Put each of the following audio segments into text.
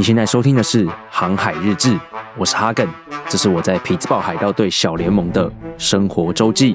你现在收听的是《航海日志》，我是哈根，这是我在匹兹堡海盗队小联盟的生活周记。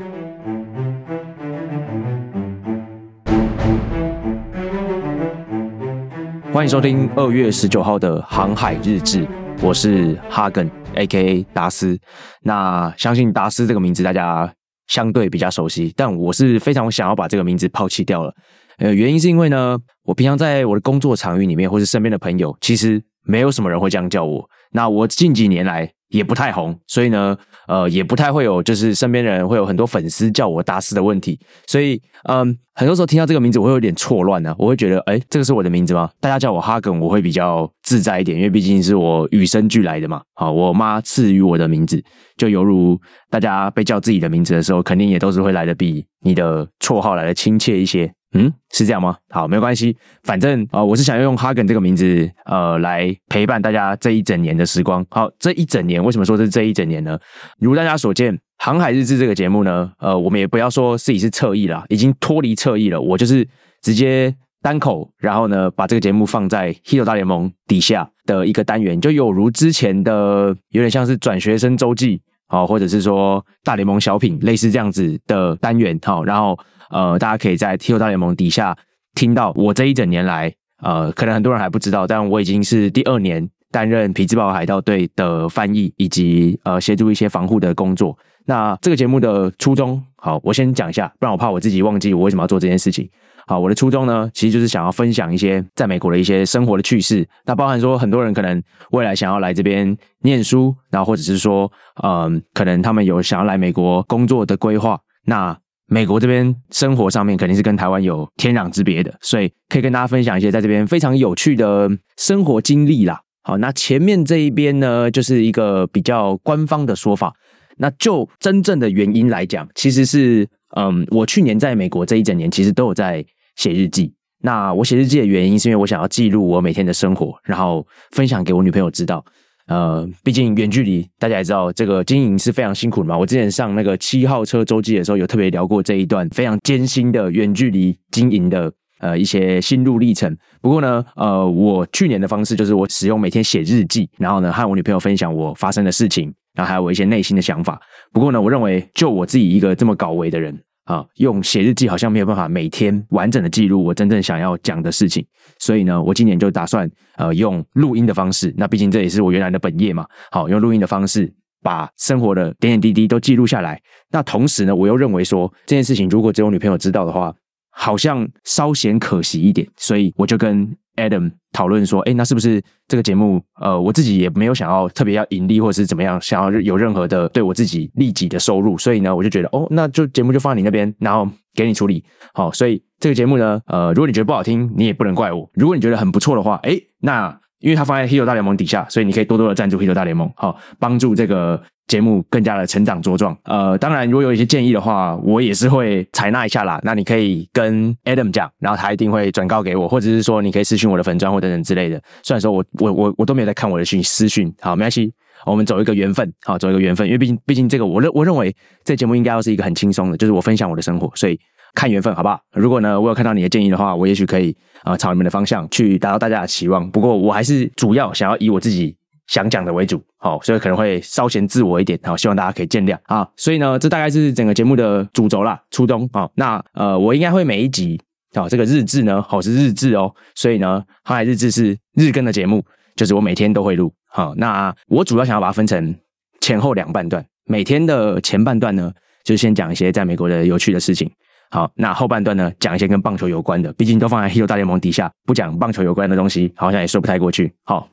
欢迎收听二月十九号的《航海日志》，我是哈根 （A.K.A. 达斯）。那相信达斯这个名字大家相对比较熟悉，但我是非常想要把这个名字抛弃掉了。呃，原因是因为呢，我平常在我的工作场域里面，或是身边的朋友，其实没有什么人会这样叫我。那我近几年来也不太红，所以呢，呃，也不太会有就是身边的人会有很多粉丝叫我达斯的问题。所以，嗯，很多时候听到这个名字，我会有点错乱呢。我会觉得，哎，这个是我的名字吗？大家叫我哈根，我会比较自在一点，因为毕竟是我与生俱来的嘛。好，我妈赐予我的名字，就犹如大家被叫自己的名字的时候，肯定也都是会来的比你的绰号来的亲切一些。嗯，是这样吗？好，没关系，反正啊，我是想要用哈根这个名字，呃，来陪伴大家这一整年的时光。好，这一整年为什么说是这一整年呢？如大家所见，《航海日志》这个节目呢，呃，我们也不要说自己是侧翼了，已经脱离侧翼了。我就是直接单口，然后呢，把这个节目放在《h i t 大联盟》底下的一个单元，就有如之前的有点像是转学生周记，好，或者是说大联盟小品，类似这样子的单元，好，然后。呃，大家可以在 T O 大联盟底下听到我这一整年来，呃，可能很多人还不知道，但我已经是第二年担任皮兹堡海盗队的翻译，以及呃协助一些防护的工作。那这个节目的初衷，好，我先讲一下，不然我怕我自己忘记我为什么要做这件事情。好，我的初衷呢，其实就是想要分享一些在美国的一些生活的趣事。那包含说，很多人可能未来想要来这边念书，然后或者是说，嗯，可能他们有想要来美国工作的规划。那美国这边生活上面肯定是跟台湾有天壤之别的，所以可以跟大家分享一些在这边非常有趣的生活经历啦。好，那前面这一边呢，就是一个比较官方的说法。那就真正的原因来讲，其实是嗯，我去年在美国这一整年其实都有在写日记。那我写日记的原因是因为我想要记录我每天的生活，然后分享给我女朋友知道。呃，毕竟远距离，大家也知道这个经营是非常辛苦的嘛。我之前上那个七号车周记的时候，有特别聊过这一段非常艰辛的远距离经营的呃一些心路历程。不过呢，呃，我去年的方式就是我使用每天写日记，然后呢和我女朋友分享我发生的事情，然后还有我一些内心的想法。不过呢，我认为就我自己一个这么搞维的人。啊，用写日记好像没有办法每天完整的记录我真正想要讲的事情，所以呢，我今年就打算呃用录音的方式，那毕竟这也是我原来的本业嘛。好，用录音的方式把生活的点点滴滴都记录下来。那同时呢，我又认为说这件事情如果只有女朋友知道的话，好像稍显可惜一点，所以我就跟 Adam 讨论说，哎，那是不是这个节目，呃，我自己也没有想要特别要盈利或者是怎么样，想要有任何的对我自己利己的收入，所以呢，我就觉得，哦，那就节目就放在你那边，然后给你处理。好，所以这个节目呢，呃，如果你觉得不好听，你也不能怪我；如果你觉得很不错的话，哎，那因为它放在 Hero 大联盟底下，所以你可以多多的赞助 Hero 大联盟，好，帮助这个。节目更加的成长茁壮，呃，当然如果有一些建议的话，我也是会采纳一下啦。那你可以跟 Adam 讲，然后他一定会转告给我，或者是说你可以私讯我的粉砖或等等之类的。虽然说我我我我都没有在看我的讯私讯，好，没关系，我们走一个缘分，好，走一个缘分，因为毕竟毕竟这个我认我认为这节目应该要是一个很轻松的，就是我分享我的生活，所以看缘分，好不好？如果呢我有看到你的建议的话，我也许可以啊朝你们的方向去达到大家的期望。不过我还是主要想要以我自己。想讲的为主，好，所以可能会稍显自我一点，好，希望大家可以见谅啊。所以呢，这大概是整个节目的主轴啦，初衷啊。那呃，我应该会每一集，好，这个日志呢，好是日志哦。所以呢，航海日志是日更的节目，就是我每天都会录。好，那我主要想要把它分成前后两半段，每天的前半段呢，就先讲一些在美国的有趣的事情。好，那后半段呢，讲一些跟棒球有关的，毕竟都放在 Hero 大联盟底下，不讲棒球有关的东西，好像也说不太过去。好。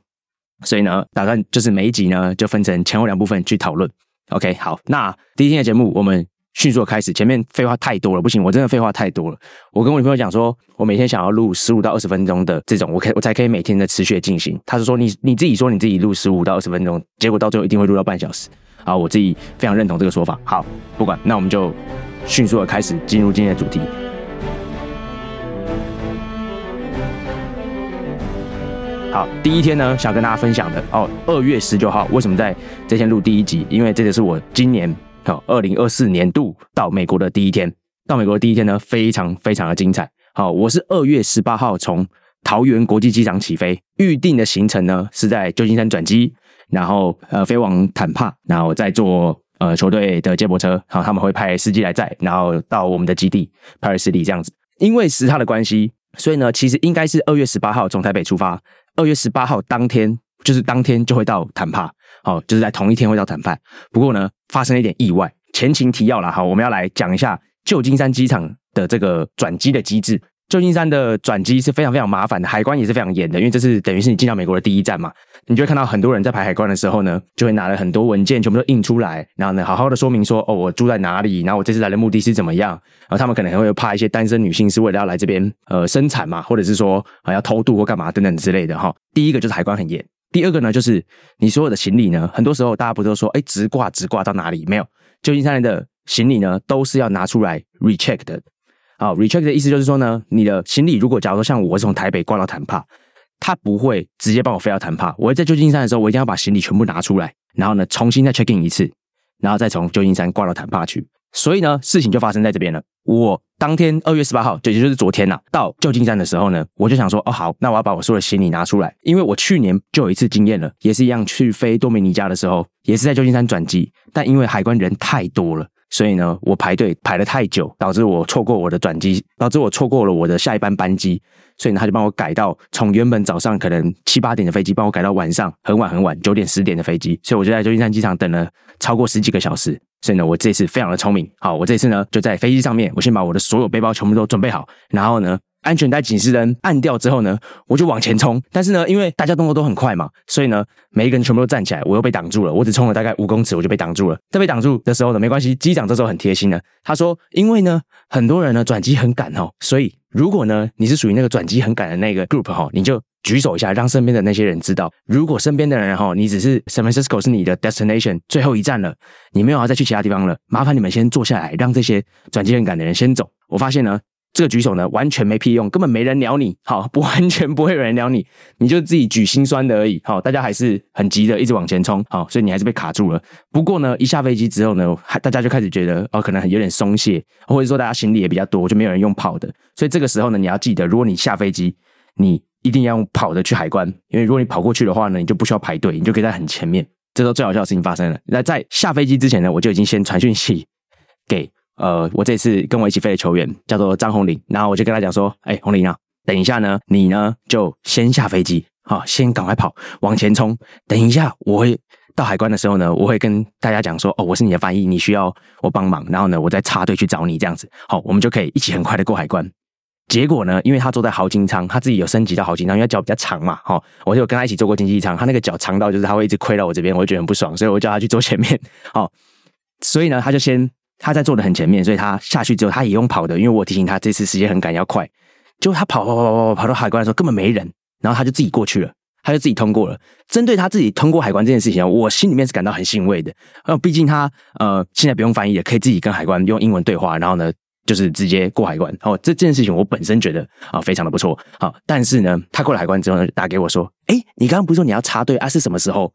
所以呢，打算就是每一集呢，就分成前后两部分去讨论。OK，好，那第一天的节目我们迅速的开始。前面废话太多了，不行，我真的废话太多了。我跟我女朋友讲说，我每天想要录十五到二十分钟的这种，我可我才可以每天的持续的进行。她是说你你自己说你自己录十五到二十分钟，结果到最后一定会录到半小时。啊，我自己非常认同这个说法。好，不管，那我们就迅速的开始进入今天的主题。好，第一天呢，想跟大家分享的哦，二月十九号，为什么在这天录第一集？因为这个是我今年好二零二四年度到美国的第一天。到美国的第一天呢，非常非常的精彩。好，我是二月十八号从桃园国际机场起飞，预定的行程呢是在旧金山转机，然后呃飞往坦帕，然后再坐呃球队的接驳车，好，他们会派司机来载，然后到我们的基地帕尔斯里这样子。因为时差的关系，所以呢，其实应该是二月十八号从台北出发，二月十八号当天就是当天就会到坦帕，好，就是在同一天会到坦帕。不过呢，发生了一点意外，前情提要了，好，我们要来讲一下旧金山机场的这个转机的机制。旧金山的转机是非常非常麻烦的，海关也是非常严的，因为这是等于是你进到美国的第一站嘛。你就会看到很多人在排海关的时候呢，就会拿了很多文件，全部都印出来，然后呢，好好的说明说，哦，我住在哪里，然后我这次来的目的是怎么样。然后他们可能还会怕一些单身女性是为了要来这边呃生产嘛，或者是说啊要偷渡或干嘛等等之类的哈。第一个就是海关很严，第二个呢就是你所有的行李呢，很多时候大家不都说，哎，直挂直挂到哪里？没有，旧金山的行李呢都是要拿出来 recheck 的。啊，recheck 的意思就是说呢，你的行李如果假如说像我是从台北挂到坦帕，他不会直接帮我飞到坦帕。我在旧金山的时候，我一定要把行李全部拿出来，然后呢重新再 check in 一次，然后再从旧金山挂到坦帕去。所以呢，事情就发生在这边了。我当天二月十八号，也就是昨天呐，到旧金山的时候呢，我就想说，哦好，那我要把我所有的行李拿出来，因为我去年就有一次经验了，也是一样去飞多米尼加的时候，也是在旧金山转机，但因为海关人太多了。所以呢，我排队排了太久，导致我错过我的转机，导致我错过了我的下一班班机。所以呢，他就帮我改到从原本早上可能七八点的飞机，帮我改到晚上很晚很晚九点十点的飞机。所以我就在旧金山机场等了超过十几个小时。所以呢，我这次非常的聪明，好，我这次呢就在飞机上面，我先把我的所有背包全部都准备好，然后呢。安全带警示灯按掉之后呢，我就往前冲。但是呢，因为大家动作都很快嘛，所以呢，每一个人全部都站起来，我又被挡住了。我只冲了大概五公尺，我就被挡住了。在被挡住的时候呢，没关系，机长这时候很贴心的，他说：“因为呢，很多人呢转机很赶哦，所以如果呢你是属于那个转机很赶的那个 group 哈，你就举手一下，让身边的那些人知道。如果身边的人哈，你只是 San Francisco 是你的 destination 最后一站了，你没有要再去其他地方了，麻烦你们先坐下来，让这些转机很赶的人先走。我发现呢。”这个举手呢，完全没屁用，根本没人鸟你。好，不完全不会有人鸟你，你就自己举心酸的而已。好，大家还是很急的，一直往前冲。好，所以你还是被卡住了。不过呢，一下飞机之后呢，大家就开始觉得哦，可能有点松懈，或者说大家行李也比较多，就没有人用跑的。所以这个时候呢，你要记得，如果你下飞机，你一定要用跑的去海关，因为如果你跑过去的话呢，你就不需要排队，你就可以在很前面。这时候最好笑的事情发生了。那在下飞机之前呢，我就已经先传讯息给。呃，我这次跟我一起飞的球员叫做张红林，然后我就跟他讲说，哎，红林啊，等一下呢，你呢就先下飞机，好，先赶快跑往前冲。等一下我会到海关的时候呢，我会跟大家讲说，哦，我是你的翻译，你需要我帮忙，然后呢，我再插队去找你这样子，好，我们就可以一起很快的过海关。结果呢，因为他坐在豪金舱，他自己有升级到豪金舱，因为脚比较长嘛，哈，我就跟他一起坐过经济舱，他那个脚长到就是他会一直亏到我这边，我就觉得很不爽，所以我叫他去坐前面，好，所以呢，他就先。他在坐的很前面，所以他下去之后，他也用跑的，因为我提醒他这次时间很赶，要快。结果他跑跑跑跑跑跑到海关的时候，根本没人，然后他就自己过去了，他就自己通过了。针对他自己通过海关这件事情，我心里面是感到很欣慰的。呃，毕竟他呃现在不用翻译了，可以自己跟海关用英文对话，然后呢就是直接过海关。哦，这这件事情我本身觉得啊非常的不错。好，但是呢，他过了海关之后呢，打给我说：“哎，你刚刚不是说你要插队啊？是什么时候？”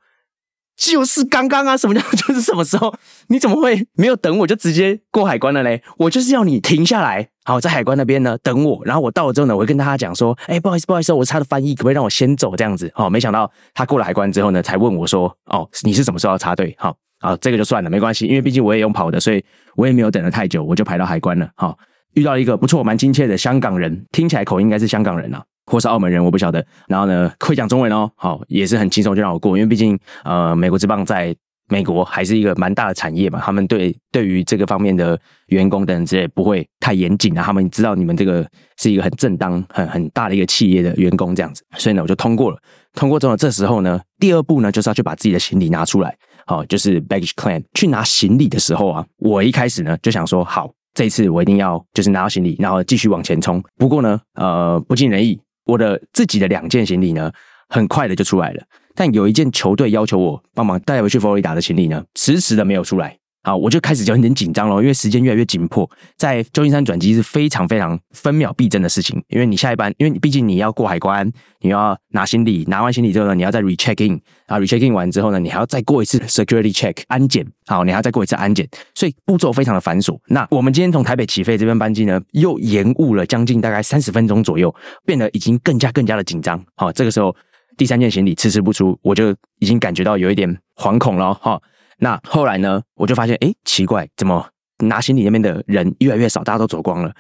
就是刚刚啊！什么叫 就是什么时候？你怎么会没有等我就直接过海关了嘞？我就是要你停下来，好在海关那边呢等我。然后我到了之后呢，我会跟大家讲说：“哎，不好意思，不好意思，我是他的翻译，可不可以让我先走？”这样子哦。没想到他过了海关之后呢，才问我说：“哦，你是什么时候要插队？”好，好，这个就算了，没关系，因为毕竟我也用跑的，所以我也没有等了太久，我就排到海关了。好，遇到一个不错、蛮亲切的香港人，听起来口音应该是香港人啊。或是澳门人，我不晓得。然后呢，会讲中文哦，好，也是很轻松就让我过，因为毕竟呃，美国之棒在美国还是一个蛮大的产业嘛，他们对对于这个方面的员工等等之类不会太严谨啊，他们知道你们这个是一个很正当、很很大的一个企业的员工这样子，所以呢，我就通过了。通过之后，这时候呢，第二步呢，就是要去把自己的行李拿出来，好，就是 baggage claim。去拿行李的时候啊，我一开始呢就想说，好，这一次我一定要就是拿到行李，然后继续往前冲。不过呢，呃，不尽人意。我的自己的两件行李呢，很快的就出来了。但有一件球队要求我帮忙带回去佛罗里达的行李呢，迟迟的没有出来。好，我就开始就有点紧张了，因为时间越来越紧迫，在旧金山转机是非常非常分秒必争的事情，因为你下一班，因为你毕竟你要过海关，你要拿行李，拿完行李之后呢，你要再 recheck in，啊 recheck in 完之后呢，你还要再过一次 security check 安检，好，你还要再过一次安检，所以步骤非常的繁琐。那我们今天从台北起飞这边班机呢，又延误了将近大概三十分钟左右，变得已经更加更加的紧张。好，这个时候第三件行李迟迟不出，我就已经感觉到有一点惶恐了哈。那后来呢？我就发现，哎，奇怪，怎么拿行李那边的人越来越少，大家都走光了。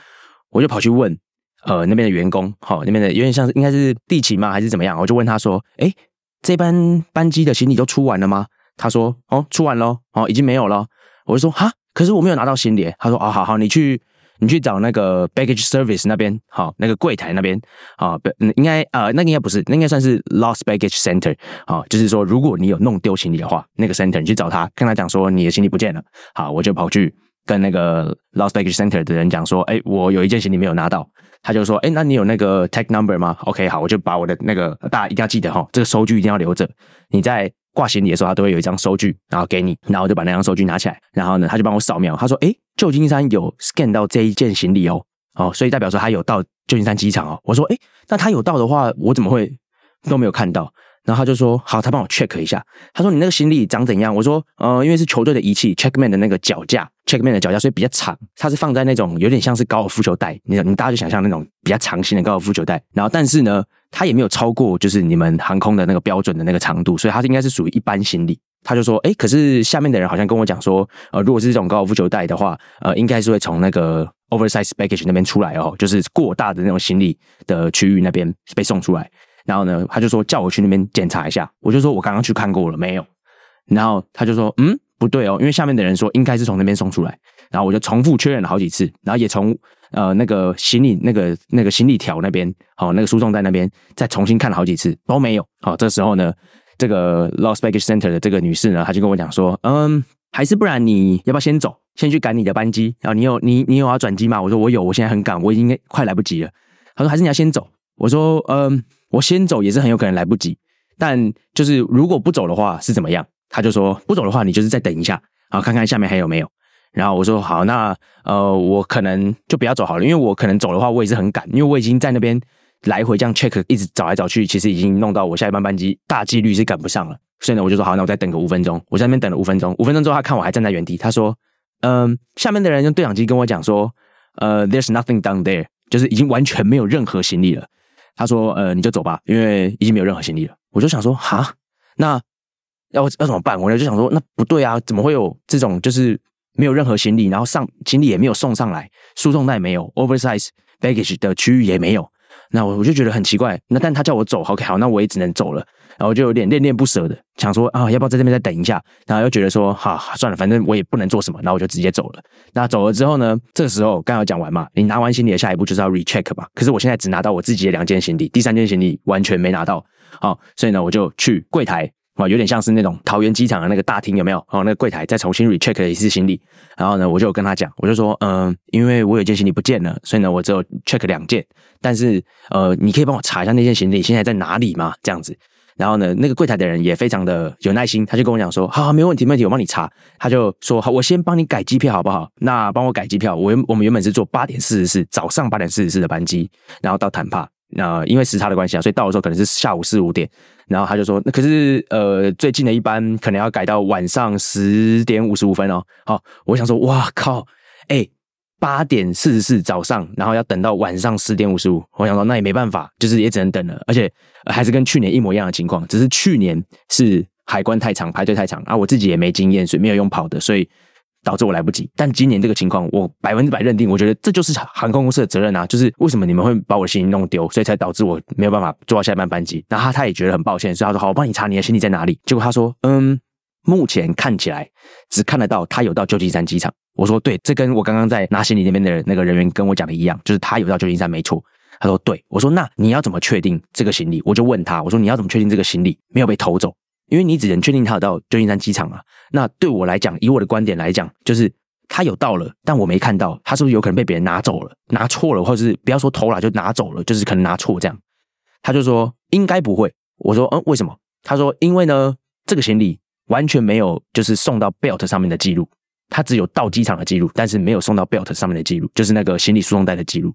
我就跑去问，呃，那边的员工，好，那边的有点像是应该是地勤吗，还是怎么样？我就问他说，哎，这班班机的行李都出完了吗？他说，哦，出完了，哦，已经没有了。我就说，哈，可是我没有拿到行李。他说，哦，好好，你去。你去找那个 baggage service 那边，好，那个柜台那边，啊，应该，呃，那应该不是，那应该算是 lost baggage center，啊，就是说，如果你有弄丢行李的话，那个 center 你去找他，跟他讲说你的行李不见了，好，我就跑去跟那个 lost baggage center 的人讲说，哎，我有一件行李没有拿到，他就说，哎，那你有那个 tag number 吗？OK，好，我就把我的那个，大家一定要记得哈，这个收据一定要留着，你在。挂行李的时候，他都会有一张收据，然后给你，然后就把那张收据拿起来，然后呢，他就帮我扫描，他说：“哎，旧金山有 scan 到这一件行李哦，哦，所以代表说他有到旧金山机场哦。”我说：“哎，那他有到的话，我怎么会都没有看到？”然后他就说：“好，他帮我 check 一下。”他说：“你那个行李长怎样？”我说：“呃，因为是球队的仪器，checkman 的那个脚架，checkman 的脚架，所以比较长。它是放在那种有点像是高尔夫球袋，你你大家就想象那种比较长型的高尔夫球袋。然后，但是呢，它也没有超过就是你们航空的那个标准的那个长度，所以它应该是属于一般行李。他就说：“哎，可是下面的人好像跟我讲说，呃，如果是这种高尔夫球袋的话，呃，应该是会从那个 oversize baggage 那边出来哦，就是过大的那种行李的区域那边被送出来。”然后呢，他就说叫我去那边检查一下。我就说我刚刚去看过了，没有。然后他就说嗯，不对哦，因为下面的人说应该是从那边送出来。然后我就重复确认了好几次，然后也从呃那个行李那个那个行李条那边，好那个输送带那边再重新看了好几次都没有。好，这时候呢，这个 Lost Baggage Center 的这个女士呢，她就跟我讲说，嗯，还是不然你要不要先走，先去赶你的班机？然后你有你你有要转机吗？我说我有，我现在很赶，我已经快来不及了。他说还是你要先走。我说嗯。我先走也是很有可能来不及，但就是如果不走的话是怎么样？他就说不走的话，你就是再等一下，然后看看下面还有没有。然后我说好，那呃，我可能就不要走好了，因为我可能走的话，我也是很赶，因为我已经在那边来回这样 check，一直找来找去，其实已经弄到我下一班班机大几率是赶不上了。所以呢，我就说好，那我再等个五分钟。我在那边等了五分钟，五分钟之后他看我还站在原地，他说嗯，下面的人用对讲机跟我讲说，呃，there's nothing down there，就是已经完全没有任何行李了。他说：“呃，你就走吧，因为已经没有任何行李了。”我就想说：“哈，那要要怎么办？”我就想说：“那不对啊，怎么会有这种就是没有任何行李，然后上行李也没有送上来，输送带没有，oversize baggage 的区域也没有。”那我我就觉得很奇怪。那但他叫我走，OK，好，那我也只能走了。然后就有点恋恋不舍的，想说啊，要不要在这边再等一下？然后又觉得说，哈，算了，反正我也不能做什么，然后我就直接走了。那走了之后呢？这个时候刚刚讲完嘛，你拿完行李的下一步就是要 recheck 嘛。可是我现在只拿到我自己的两件行李，第三件行李完全没拿到。好，所以呢，我就去柜台啊，有点像是那种桃园机场的那个大厅，有没有？哦，那个柜台再重新 recheck 一次行李。然后呢，我就跟他讲，我就说，嗯，因为我有件行李不见了，所以呢，我只有 check 两件。但是，呃，你可以帮我查一下那件行李现在在哪里吗？这样子。然后呢，那个柜台的人也非常的有耐心，他就跟我讲说：“好，没问题，没问题，我帮你查。”他就说：“好，我先帮你改机票，好不好？那帮我改机票。我我们原本是坐八点四十四早上八点四十四的班机，然后到坦帕。那因为时差的关系啊，所以到的时候可能是下午四五点。然后他就说：那可是呃，最近的一班可能要改到晚上十点五十五分哦。好，我想说，哇靠，哎。”八点四十四早上，然后要等到晚上十点五十五。我想说，那也没办法，就是也只能等了。而且还是跟去年一模一样的情况，只是去年是海关太长，排队太长啊。我自己也没经验，所以没有用跑的，所以导致我来不及。但今年这个情况，我百分之百认定，我觉得这就是航空公司的责任啊。就是为什么你们会把我的行李弄丢，所以才导致我没有办法坐到下一班班机。然后他他也觉得很抱歉，所以他说：“好，我帮你查你的行李在哪里。”结果他说：“嗯，目前看起来只看得到他有到旧金山机场。”我说对，这跟我刚刚在拿行李那边的那个人员跟我讲的一样，就是他有到旧金山没错。他说对，我说那你要怎么确定这个行李？我就问他，我说你要怎么确定这个行李没有被偷走？因为你只能确定他有到旧金山机场啊。那对我来讲，以我的观点来讲，就是他有到了，但我没看到，他是不是有可能被别人拿走了？拿错了，或者是不要说偷了，就拿走了，就是可能拿错这样。他就说应该不会。我说嗯，为什么？他说因为呢，这个行李完全没有就是送到 belt 上面的记录。他只有到机场的记录，但是没有送到 belt 上面的记录，就是那个行李输送带的记录。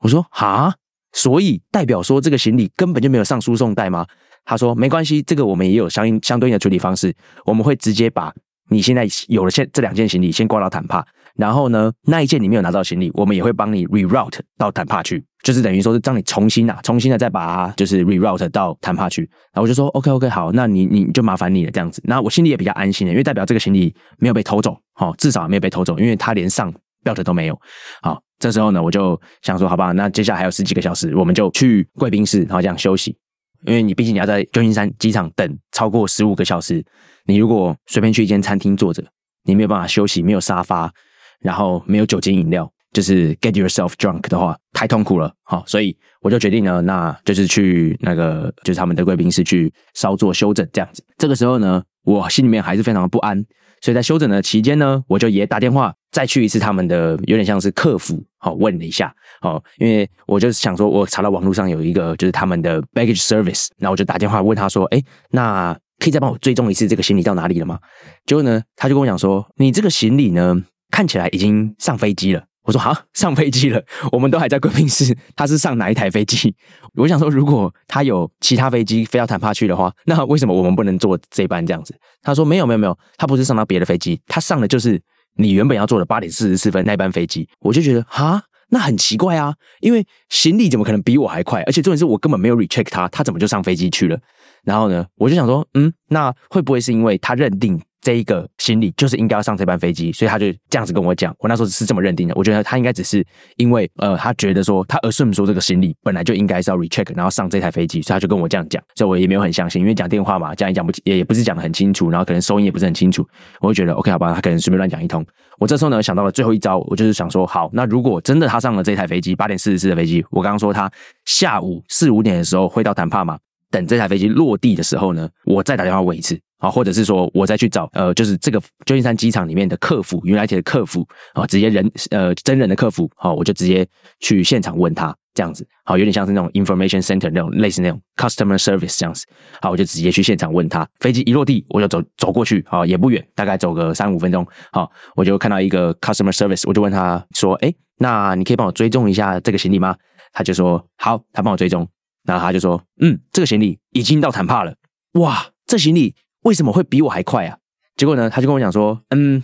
我说哈，所以代表说这个行李根本就没有上输送带吗？他说没关系，这个我们也有相应相对应的处理方式，我们会直接把你现在有了现这两件行李先挂到坦帕，然后呢那一件你没有拿到行李，我们也会帮你 reroute 到坦帕去，就是等于说是让你重新啊，重新的再把它就是 reroute 到坦帕去。然后我就说 OK OK 好，那你你就麻烦你了这样子，那我心里也比较安心的，因为代表这个行李没有被偷走，好至少没有被偷走，因为他连上 belt 都没有。好，这时候呢我就想说好吧，那接下来还有十几个小时，我们就去贵宾室，然后这样休息。因为你毕竟你要在旧金山机场等超过十五个小时，你如果随便去一间餐厅坐着，你没有办法休息，没有沙发，然后没有酒精饮料，就是 get yourself drunk 的话，太痛苦了。好，所以我就决定呢，那就是去那个就是他们的贵宾室去稍作休整这样子。这个时候呢，我心里面还是非常的不安，所以在休整的期间呢，我就也打电话。再去一次他们的有点像是客服，好问了一下，哦，因为我就是想说，我查到网络上有一个就是他们的 baggage service，那我就打电话问他说，哎，那可以再帮我追踪一次这个行李到哪里了吗？结果呢，他就跟我讲说，你这个行李呢看起来已经上飞机了。我说好，上飞机了，我们都还在贵宾室，他是上哪一台飞机？我想说，如果他有其他飞机飞到坦帕去的话，那为什么我们不能坐这班这样子？他说没有没有没有，他不是上到别的飞机，他上的就是。你原本要坐的八点四十四分那班飞机，我就觉得哈，那很奇怪啊，因为行李怎么可能比我还快？而且重点是我根本没有 recheck 他，他怎么就上飞机去了？然后呢，我就想说，嗯，那会不会是因为他认定？这一个行李就是应该要上这班飞机，所以他就这样子跟我讲。我那时候是这么认定的。我觉得他应该只是因为呃，他觉得说他 assume 说这个行李本来就应该是要 recheck，然后上这台飞机，所以他就跟我这样讲。所以我也没有很相信，因为讲电话嘛，讲也讲不也也不是讲的很清楚，然后可能收音也不是很清楚。我就觉得 OK 好吧，他可能随便乱讲一通。我这时候呢想到了最后一招，我就是想说，好，那如果真的他上了这台飞机八点四十四的飞机，我刚刚说他下午四五点的时候会到坦帕嘛？等这台飞机落地的时候呢，我再打电话问一次啊，或者是说我再去找呃，就是这个旧金山机场里面的客服，，United 的客服啊，直接人呃真人的客服，好，我就直接去现场问他这样子，好，有点像是那种 information center 那种类似那种 customer service 这样子，好，我就直接去现场问他，飞机一落地我就走走过去，啊，也不远，大概走个三五分钟，好，我就看到一个 customer service，我就问他说，哎，那你可以帮我追踪一下这个行李吗？他就说好，他帮我追踪。然后他就说：“嗯，这个行李已经到坦帕了。哇，这行李为什么会比我还快啊？”结果呢，他就跟我讲说：“嗯，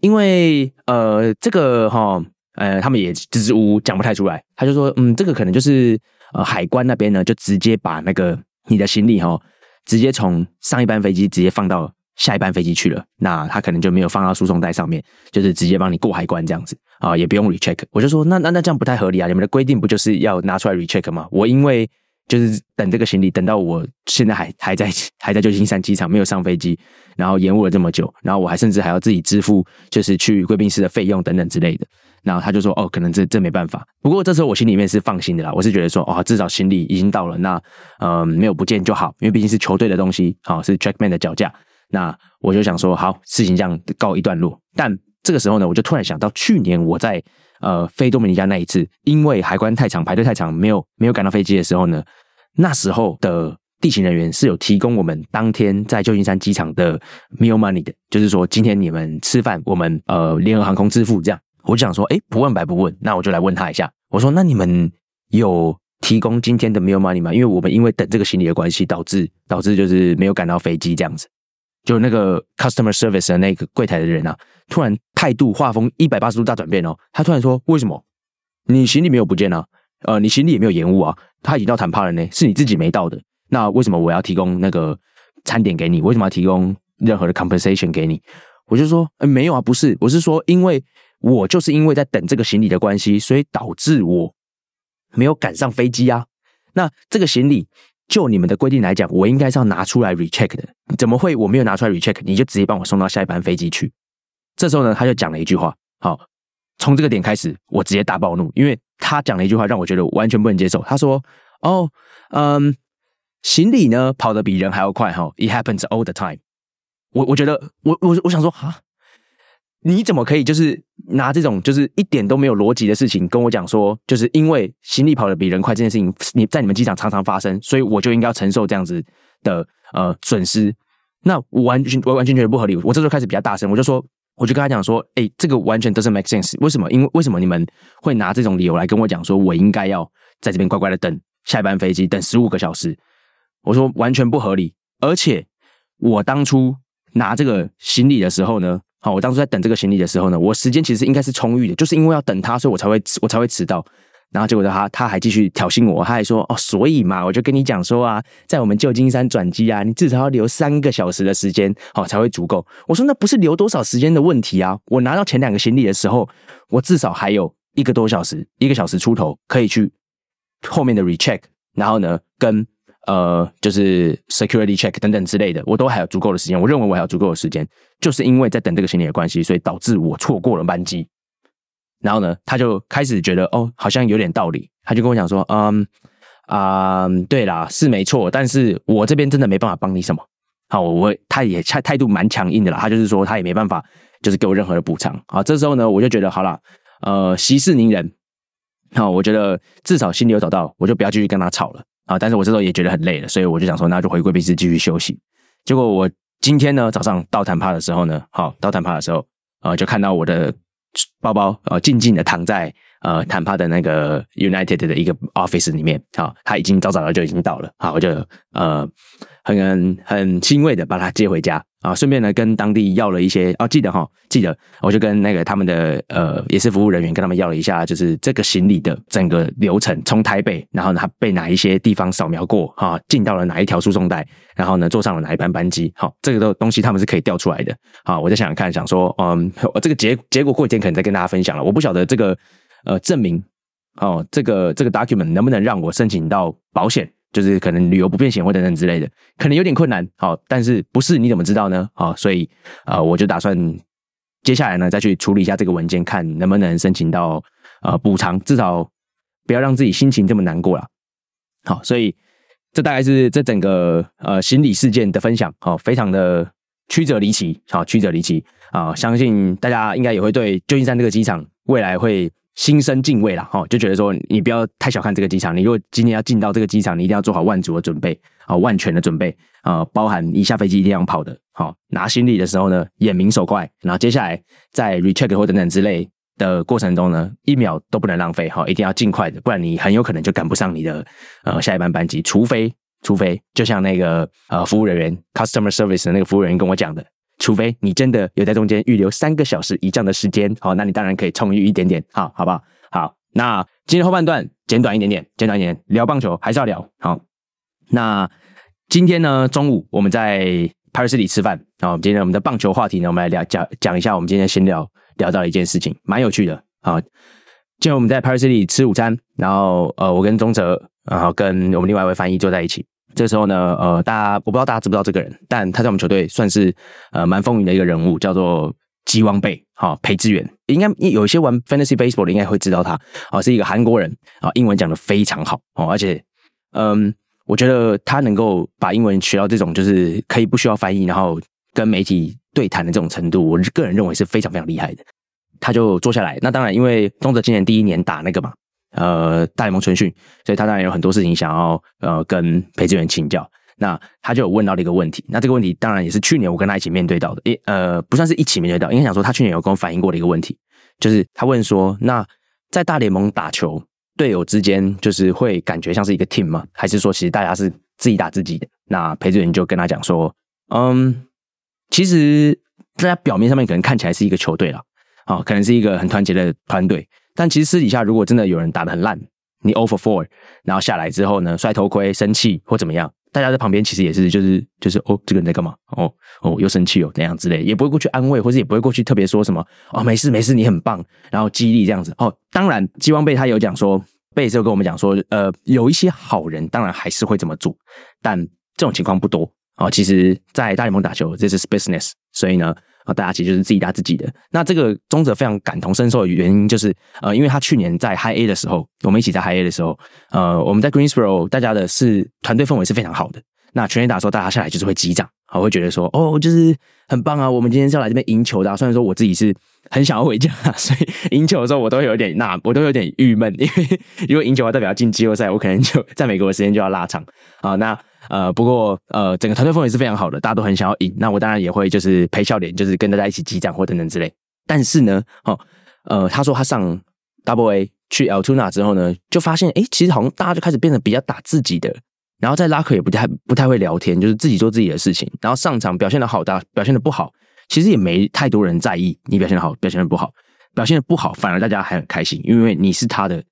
因为呃，这个哈，呃，他们也支支吾吾讲不太出来。他就说：嗯，这个可能就是呃，海关那边呢，就直接把那个你的行李哈，直接从上一班飞机直接放到下一班飞机去了。那他可能就没有放到输送带上面，就是直接帮你过海关这样子。”啊，也不用 recheck，我就说那那那这样不太合理啊！你们的规定不就是要拿出来 recheck 吗？我因为就是等这个行李，等到我现在还还在还在旧金山机场没有上飞机，然后延误了这么久，然后我还甚至还要自己支付就是去贵宾室的费用等等之类的。然后他就说哦，可能这这没办法。不过这时候我心里面是放心的啦，我是觉得说哦，至少行李已经到了，那嗯没有不见就好，因为毕竟是球队的东西，好是 trackman 的脚架。那我就想说好，事情这样告一段落，但。这个时候呢，我就突然想到，去年我在呃飞多米尼加那一次，因为海关太长，排队太长，没有没有赶到飞机的时候呢，那时候的地勤人员是有提供我们当天在旧金山机场的 meal money 的，就是说今天你们吃饭，我们呃联合航空支付这样。我就想说，哎，不问白不问，那我就来问他一下。我说，那你们有提供今天的 meal money 吗？因为我们因为等这个行李的关系，导致导致就是没有赶到飞机这样子。就那个 customer service 的那个柜台的人啊，突然态度画风一百八十度大转变哦。他突然说：“为什么你行李没有不见啊？呃，你行李也没有延误啊？他已经到坦帕了呢，是你自己没到的。那为什么我要提供那个餐点给你？为什么要提供任何的 compensation 给你？”我就说：“呃，没有啊，不是，我是说，因为我就是因为在等这个行李的关系，所以导致我没有赶上飞机啊。那这个行李。”就你们的规定来讲，我应该是要拿出来 recheck 的，怎么会我没有拿出来 recheck，你就直接帮我送到下一班飞机去？这时候呢，他就讲了一句话，好，从这个点开始，我直接大暴怒，因为他讲了一句话让我觉得完全不能接受。他说：“哦，嗯，行李呢跑得比人还要快，哈，it happens all the time。”我我觉得，我我我想说，哈。你怎么可以就是拿这种就是一点都没有逻辑的事情跟我讲说，就是因为行李跑得比人快这件事情，你在你们机场常常发生，所以我就应该要承受这样子的呃损失？那我完全我完全觉得不合理。我这时候开始比较大声，我就说我就跟他讲说，哎，这个完全都是 make sense。为什么？因为为什么你们会拿这种理由来跟我讲，说我应该要在这边乖乖的等下一班飞机，等十五个小时？我说完全不合理。而且我当初拿这个行李的时候呢，好，我当初在等这个行李的时候呢，我时间其实应该是充裕的，就是因为要等他，所以我才会我才会迟到。然后结果他他还继续挑衅我，他还说哦，所以嘛，我就跟你讲说啊，在我们旧金山转机啊，你至少要留三个小时的时间，好才会足够。我说那不是留多少时间的问题啊，我拿到前两个行李的时候，我至少还有一个多小时，一个小时出头可以去后面的 recheck，然后呢跟呃就是 security check 等等之类的，我都还有足够的时间。我认为我还有足够的时间，就是因为在等这个行李的关系，所以导致我错过了班机。然后呢，他就开始觉得哦，好像有点道理。他就跟我讲说，嗯啊，对啦，是没错，但是我这边真的没办法帮你什么。好，我他也态态度蛮强硬的啦。他就是说，他也没办法，就是给我任何的补偿。好，这时候呢，我就觉得好了，呃，息事宁人。好，我觉得至少心里有找到，我就不要继续跟他吵了啊。但是我这时候也觉得很累了，所以我就想说，那就回贵宾室继续休息。结果我今天呢，早上到坦帕的时候呢，好，到坦帕的时候，呃，就看到我的。包包呃静静的躺在呃坦帕的那个 United 的一个 office 里面，好，他已经早早的就已经到了，好，我就呃很很欣慰的把他接回家。啊，顺便呢跟当地要了一些哦，记得哈，记得，我就跟那个他们的呃也是服务人员跟他们要了一下，就是这个行李的整个流程，从台北，然后呢被哪一些地方扫描过哈，进到了哪一条输送带，然后呢坐上了哪一班班机，好，这个都东西他们是可以调出来的。好，我在想想看，想说，嗯，这个结结果过几天可能再跟大家分享了。我不晓得这个呃证明哦，这个这个 document 能不能让我申请到保险。就是可能旅游不便险或等等之类的，可能有点困难。好，但是不是你怎么知道呢？好，所以呃，我就打算接下来呢再去处理一下这个文件，看能不能申请到呃补偿，至少不要让自己心情这么难过了。好，所以这大概是这整个呃心理事件的分享。好，非常的曲折离奇。好，曲折离奇啊！相信大家应该也会对旧金山这个机场未来会。心生敬畏了哈，就觉得说你不要太小看这个机场。你如果今天要进到这个机场，你一定要做好万足的准备啊，万全的准备啊，包含一下飞机一定要跑的。好，拿行李的时候呢，眼明手快。然后接下来在 recheck 或等等之类的过程中呢，一秒都不能浪费哈，一定要尽快的，不然你很有可能就赶不上你的呃下一班班机。除非除非，就像那个呃服务人员 customer service 的那个服务人员跟我讲的。除非你真的有在中间预留三个小时以上的时间，好，那你当然可以充裕一点点，好，好不好？好，那今天后半段简短一点点，简短一点，聊棒球还是要聊。好，那今天呢，中午我们在 Paris 里吃饭，然后今天我们的棒球话题呢，我们来聊讲讲一下，我们今天先聊聊到一件事情，蛮有趣的。好，今天我们在 Paris 里吃午餐，然后呃，我跟钟哲，然后跟我们另外一位翻译坐在一起。这时候呢，呃，大家我不知道大家知不知道这个人，但他在我们球队算是呃蛮风云的一个人物，叫做吉王贝，好裴志远，应该有一些玩 fantasy baseball 的应该会知道他，哦，是一个韩国人，啊，英文讲的非常好，哦，而且，嗯，我觉得他能够把英文学到这种就是可以不需要翻译，然后跟媒体对谈的这种程度，我个人认为是非常非常厉害的。他就坐下来，那当然因为东泽今年第一年打那个嘛。呃，大联盟春训，所以他当然有很多事情想要呃跟裴志远请教。那他就有问到了一个问题，那这个问题当然也是去年我跟他一起面对到的，一呃不算是一起面对到，应该想说他去年有跟我反映过的一个问题，就是他问说，那在大联盟打球，队友之间就是会感觉像是一个 team 吗？还是说其实大家是自己打自己的？那裴志远就跟他讲说，嗯，其实大家表面上面可能看起来是一个球队了，啊，可能是一个很团结的团队。但其实私底下，如果真的有人打的很烂，你 over four，然后下来之后呢，摔头盔、生气或怎么样，大家在旁边其实也是就是就是哦，这个人在干嘛？哦哦，又生气哦，那样之类，也不会过去安慰，或者也不会过去特别说什么哦，没事没事，你很棒，然后激励这样子。哦，当然，基王贝他有讲说，贝斯有跟我们讲说，呃，有一些好人当然还是会这么做，但这种情况不多。哦，其实，在大联盟打球，这是 business，所以呢。啊，大家其实就是自己打自己的。那这个中者非常感同身受的原因，就是呃，因为他去年在 High A 的时候，我们一起在 High A 的时候，呃，我们在 Greensboro，大家的是团队氛围是非常好的。那全垒打的时候，大家下来就是会击掌，啊，会觉得说，哦，就是很棒啊，我们今天是要来这边赢球的。虽然说我自己是很想要回家，所以赢球的时候我都有点那我都有点郁闷，因为如果赢球代表要进季后赛，我可能就在美国的时间就要拉长啊。那呃，不过呃，整个团队氛围是非常好的，大家都很想要赢。那我当然也会就是陪笑脸，就是跟大家一起击掌或等等之类。但是呢，哦，呃，他说他上 Double A 去 l t u n a 之后呢，就发现哎，其实好像大家就开始变得比较打自己的，然后在拉克也不太不太会聊天，就是自己做自己的事情。然后上场表现的好，大表现的不好。其实也没太多人在意你表现的好，表现的不好，表现的不好反而大家还很开心，因为你是他的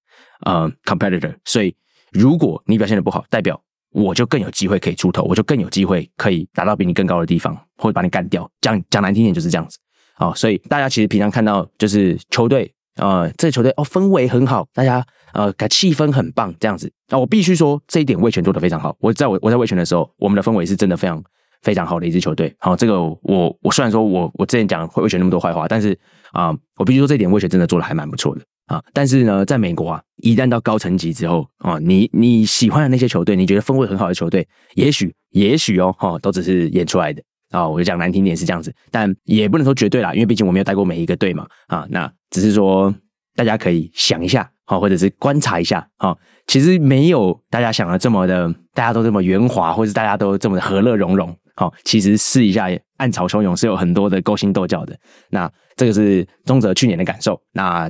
呃 competitor，所以如果你表现的不好，代表我就更有机会可以出头，我就更有机会可以达到比你更高的地方，或者把你干掉。讲讲难听点就是这样子哦。所以大家其实平常看到就是球队呃这个球队哦氛围很好，大家呃感气氛很棒这样子。那我必须说这一点魏权做的非常好。我在我我在魏权的时候，我们的氛围是真的非常。非常好的一支球队，好，这个我我虽然说我我之前讲会会选那么多坏话，但是啊，我必须说这点魏雪真的做的还蛮不错的啊。但是呢，在美国啊，一旦到高层级之后啊，你你喜欢的那些球队，你觉得氛围很好的球队，也许也许哦，哈，都只是演出来的啊。我就讲难听点是这样子，但也不能说绝对啦，因为毕竟我没有带过每一个队嘛啊。那只是说大家可以想一下，好，或者是观察一下，好，其实没有大家想的这么的，大家都这么圆滑，或者大家都这么的和乐融融。好，其实试一下暗潮汹涌是有很多的勾心斗角的。那这个是中泽去年的感受，那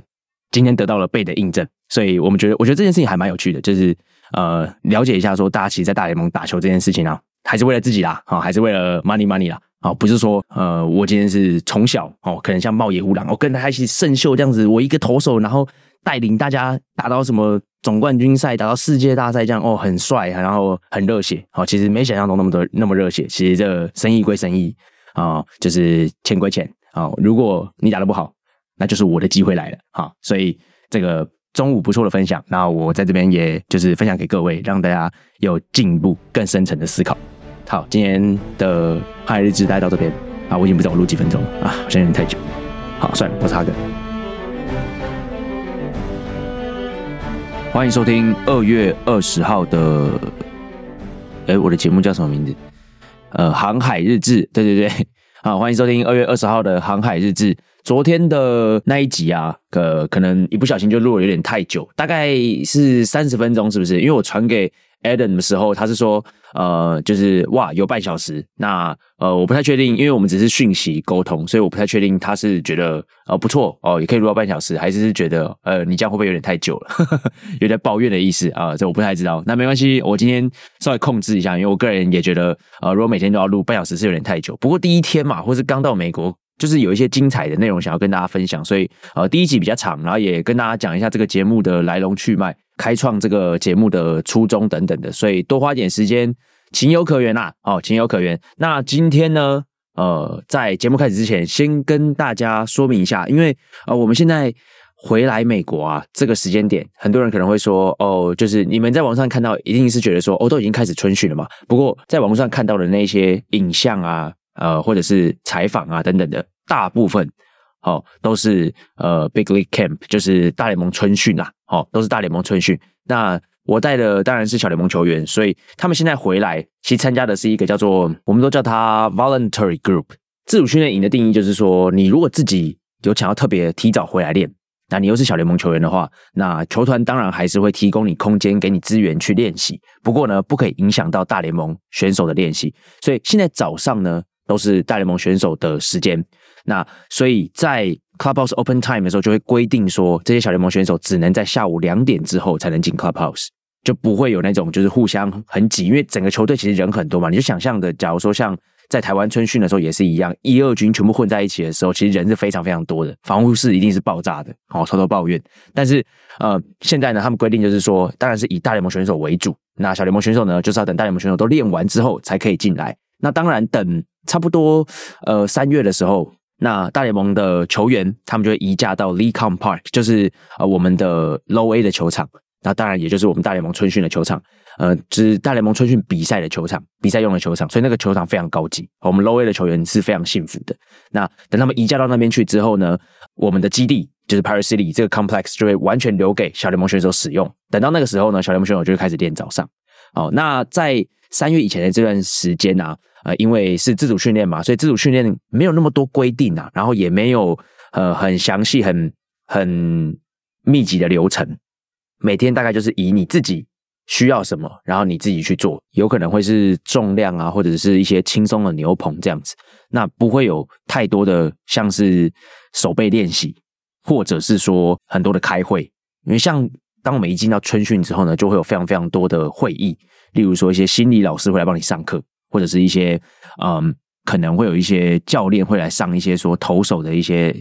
今天得到了倍的印证，所以我们觉得，我觉得这件事情还蛮有趣的，就是呃，了解一下说，大家其实，在大联盟打球这件事情啊，还是为了自己啦，好，还是为了 money money 啦，好，不是说呃，我今天是从小哦，可能像茂野无郎，我跟他一起胜秀这样子，我一个投手，然后带领大家打到什么。总冠军赛打到世界大赛这样哦，很帅，然后很热血。好，其实没想象中那么多那么热血。其实这生意归生意啊，就是钱归钱啊。如果你打得不好，那就是我的机会来了哈。所以这个中午不错的分享，那我在这边也就是分享给各位，让大家有进一步更深层的思考。好，今天的海日志待到这边啊，我已经不知道我录几分钟啊，好像有点太久。好，算了，我插个。欢迎收听二月二十号的，哎，我的节目叫什么名字？呃，航海日志。对对对，好，欢迎收听二月二十号的航海日志。昨天的那一集啊，呃，可能一不小心就录了有点太久，大概是三十分钟，是不是？因为我传给。Adam 的时候，他是说，呃，就是哇，有半小时。那呃，我不太确定，因为我们只是讯息沟通，所以我不太确定他是觉得呃不错哦，也可以录到半小时，还是是觉得呃，你这样会不会有点太久了，有点抱怨的意思啊？这我不太知道。那没关系，我今天稍微控制一下，因为我个人也觉得，呃，如果每天都要录半小时是有点太久。不过第一天嘛，或是刚到美国。就是有一些精彩的内容想要跟大家分享，所以呃第一集比较长，然后也跟大家讲一下这个节目的来龙去脉、开创这个节目的初衷等等的，所以多花点时间情有可原呐，哦情有可原。那今天呢，呃在节目开始之前，先跟大家说明一下，因为呃我们现在回来美国啊，这个时间点，很多人可能会说，哦就是你们在网上看到，一定是觉得说，哦都已经开始春训了嘛。不过在网络上看到的那些影像啊。呃，或者是采访啊等等的，大部分哦都是呃 Big League Camp，就是大联盟春训啦，哦都是大联盟春训。那我带的当然是小联盟球员，所以他们现在回来，其实参加的是一个叫做我们都叫它 Voluntary Group 自主训练营的定义，就是说你如果自己有想要特别提早回来练。那你又是小联盟球员的话，那球团当然还是会提供你空间，给你资源去练习。不过呢，不可以影响到大联盟选手的练习。所以现在早上呢，都是大联盟选手的时间。那所以在 Clubhouse Open Time 的时候，就会规定说，这些小联盟选手只能在下午两点之后才能进 Clubhouse，就不会有那种就是互相很挤，因为整个球队其实人很多嘛。你就想象的，假如说像。在台湾春训的时候也是一样，一二军全部混在一起的时候，其实人是非常非常多的，防护室一定是爆炸的。哦，偷偷抱怨。但是呃，现在呢，他们规定就是说，当然是以大联盟选手为主，那小联盟选手呢，就是要等大联盟选手都练完之后才可以进来。那当然等差不多呃三月的时候，那大联盟的球员他们就会移驾到 Lee Com Park，就是呃我们的 Low A 的球场。那当然也就是我们大联盟春训的球场。呃，就是大联盟春训比赛的球场，比赛用的球场，所以那个球场非常高级。我们 Low A 的球员是非常幸福的。那等他们移驾到那边去之后呢，我们的基地就是 Paris City 这个 Complex 就会完全留给小联盟选手使用。等到那个时候呢，小联盟选手就会开始练早上。哦，那在三月以前的这段时间呢，呃，因为是自主训练嘛，所以自主训练没有那么多规定啊，然后也没有呃很详细、很很密集的流程。每天大概就是以你自己需要什么，然后你自己去做，有可能会是重量啊，或者是一些轻松的牛棚这样子。那不会有太多的像是手背练习，或者是说很多的开会，因为像当我们一进到春训之后呢，就会有非常非常多的会议，例如说一些心理老师会来帮你上课，或者是一些嗯，可能会有一些教练会来上一些说投手的一些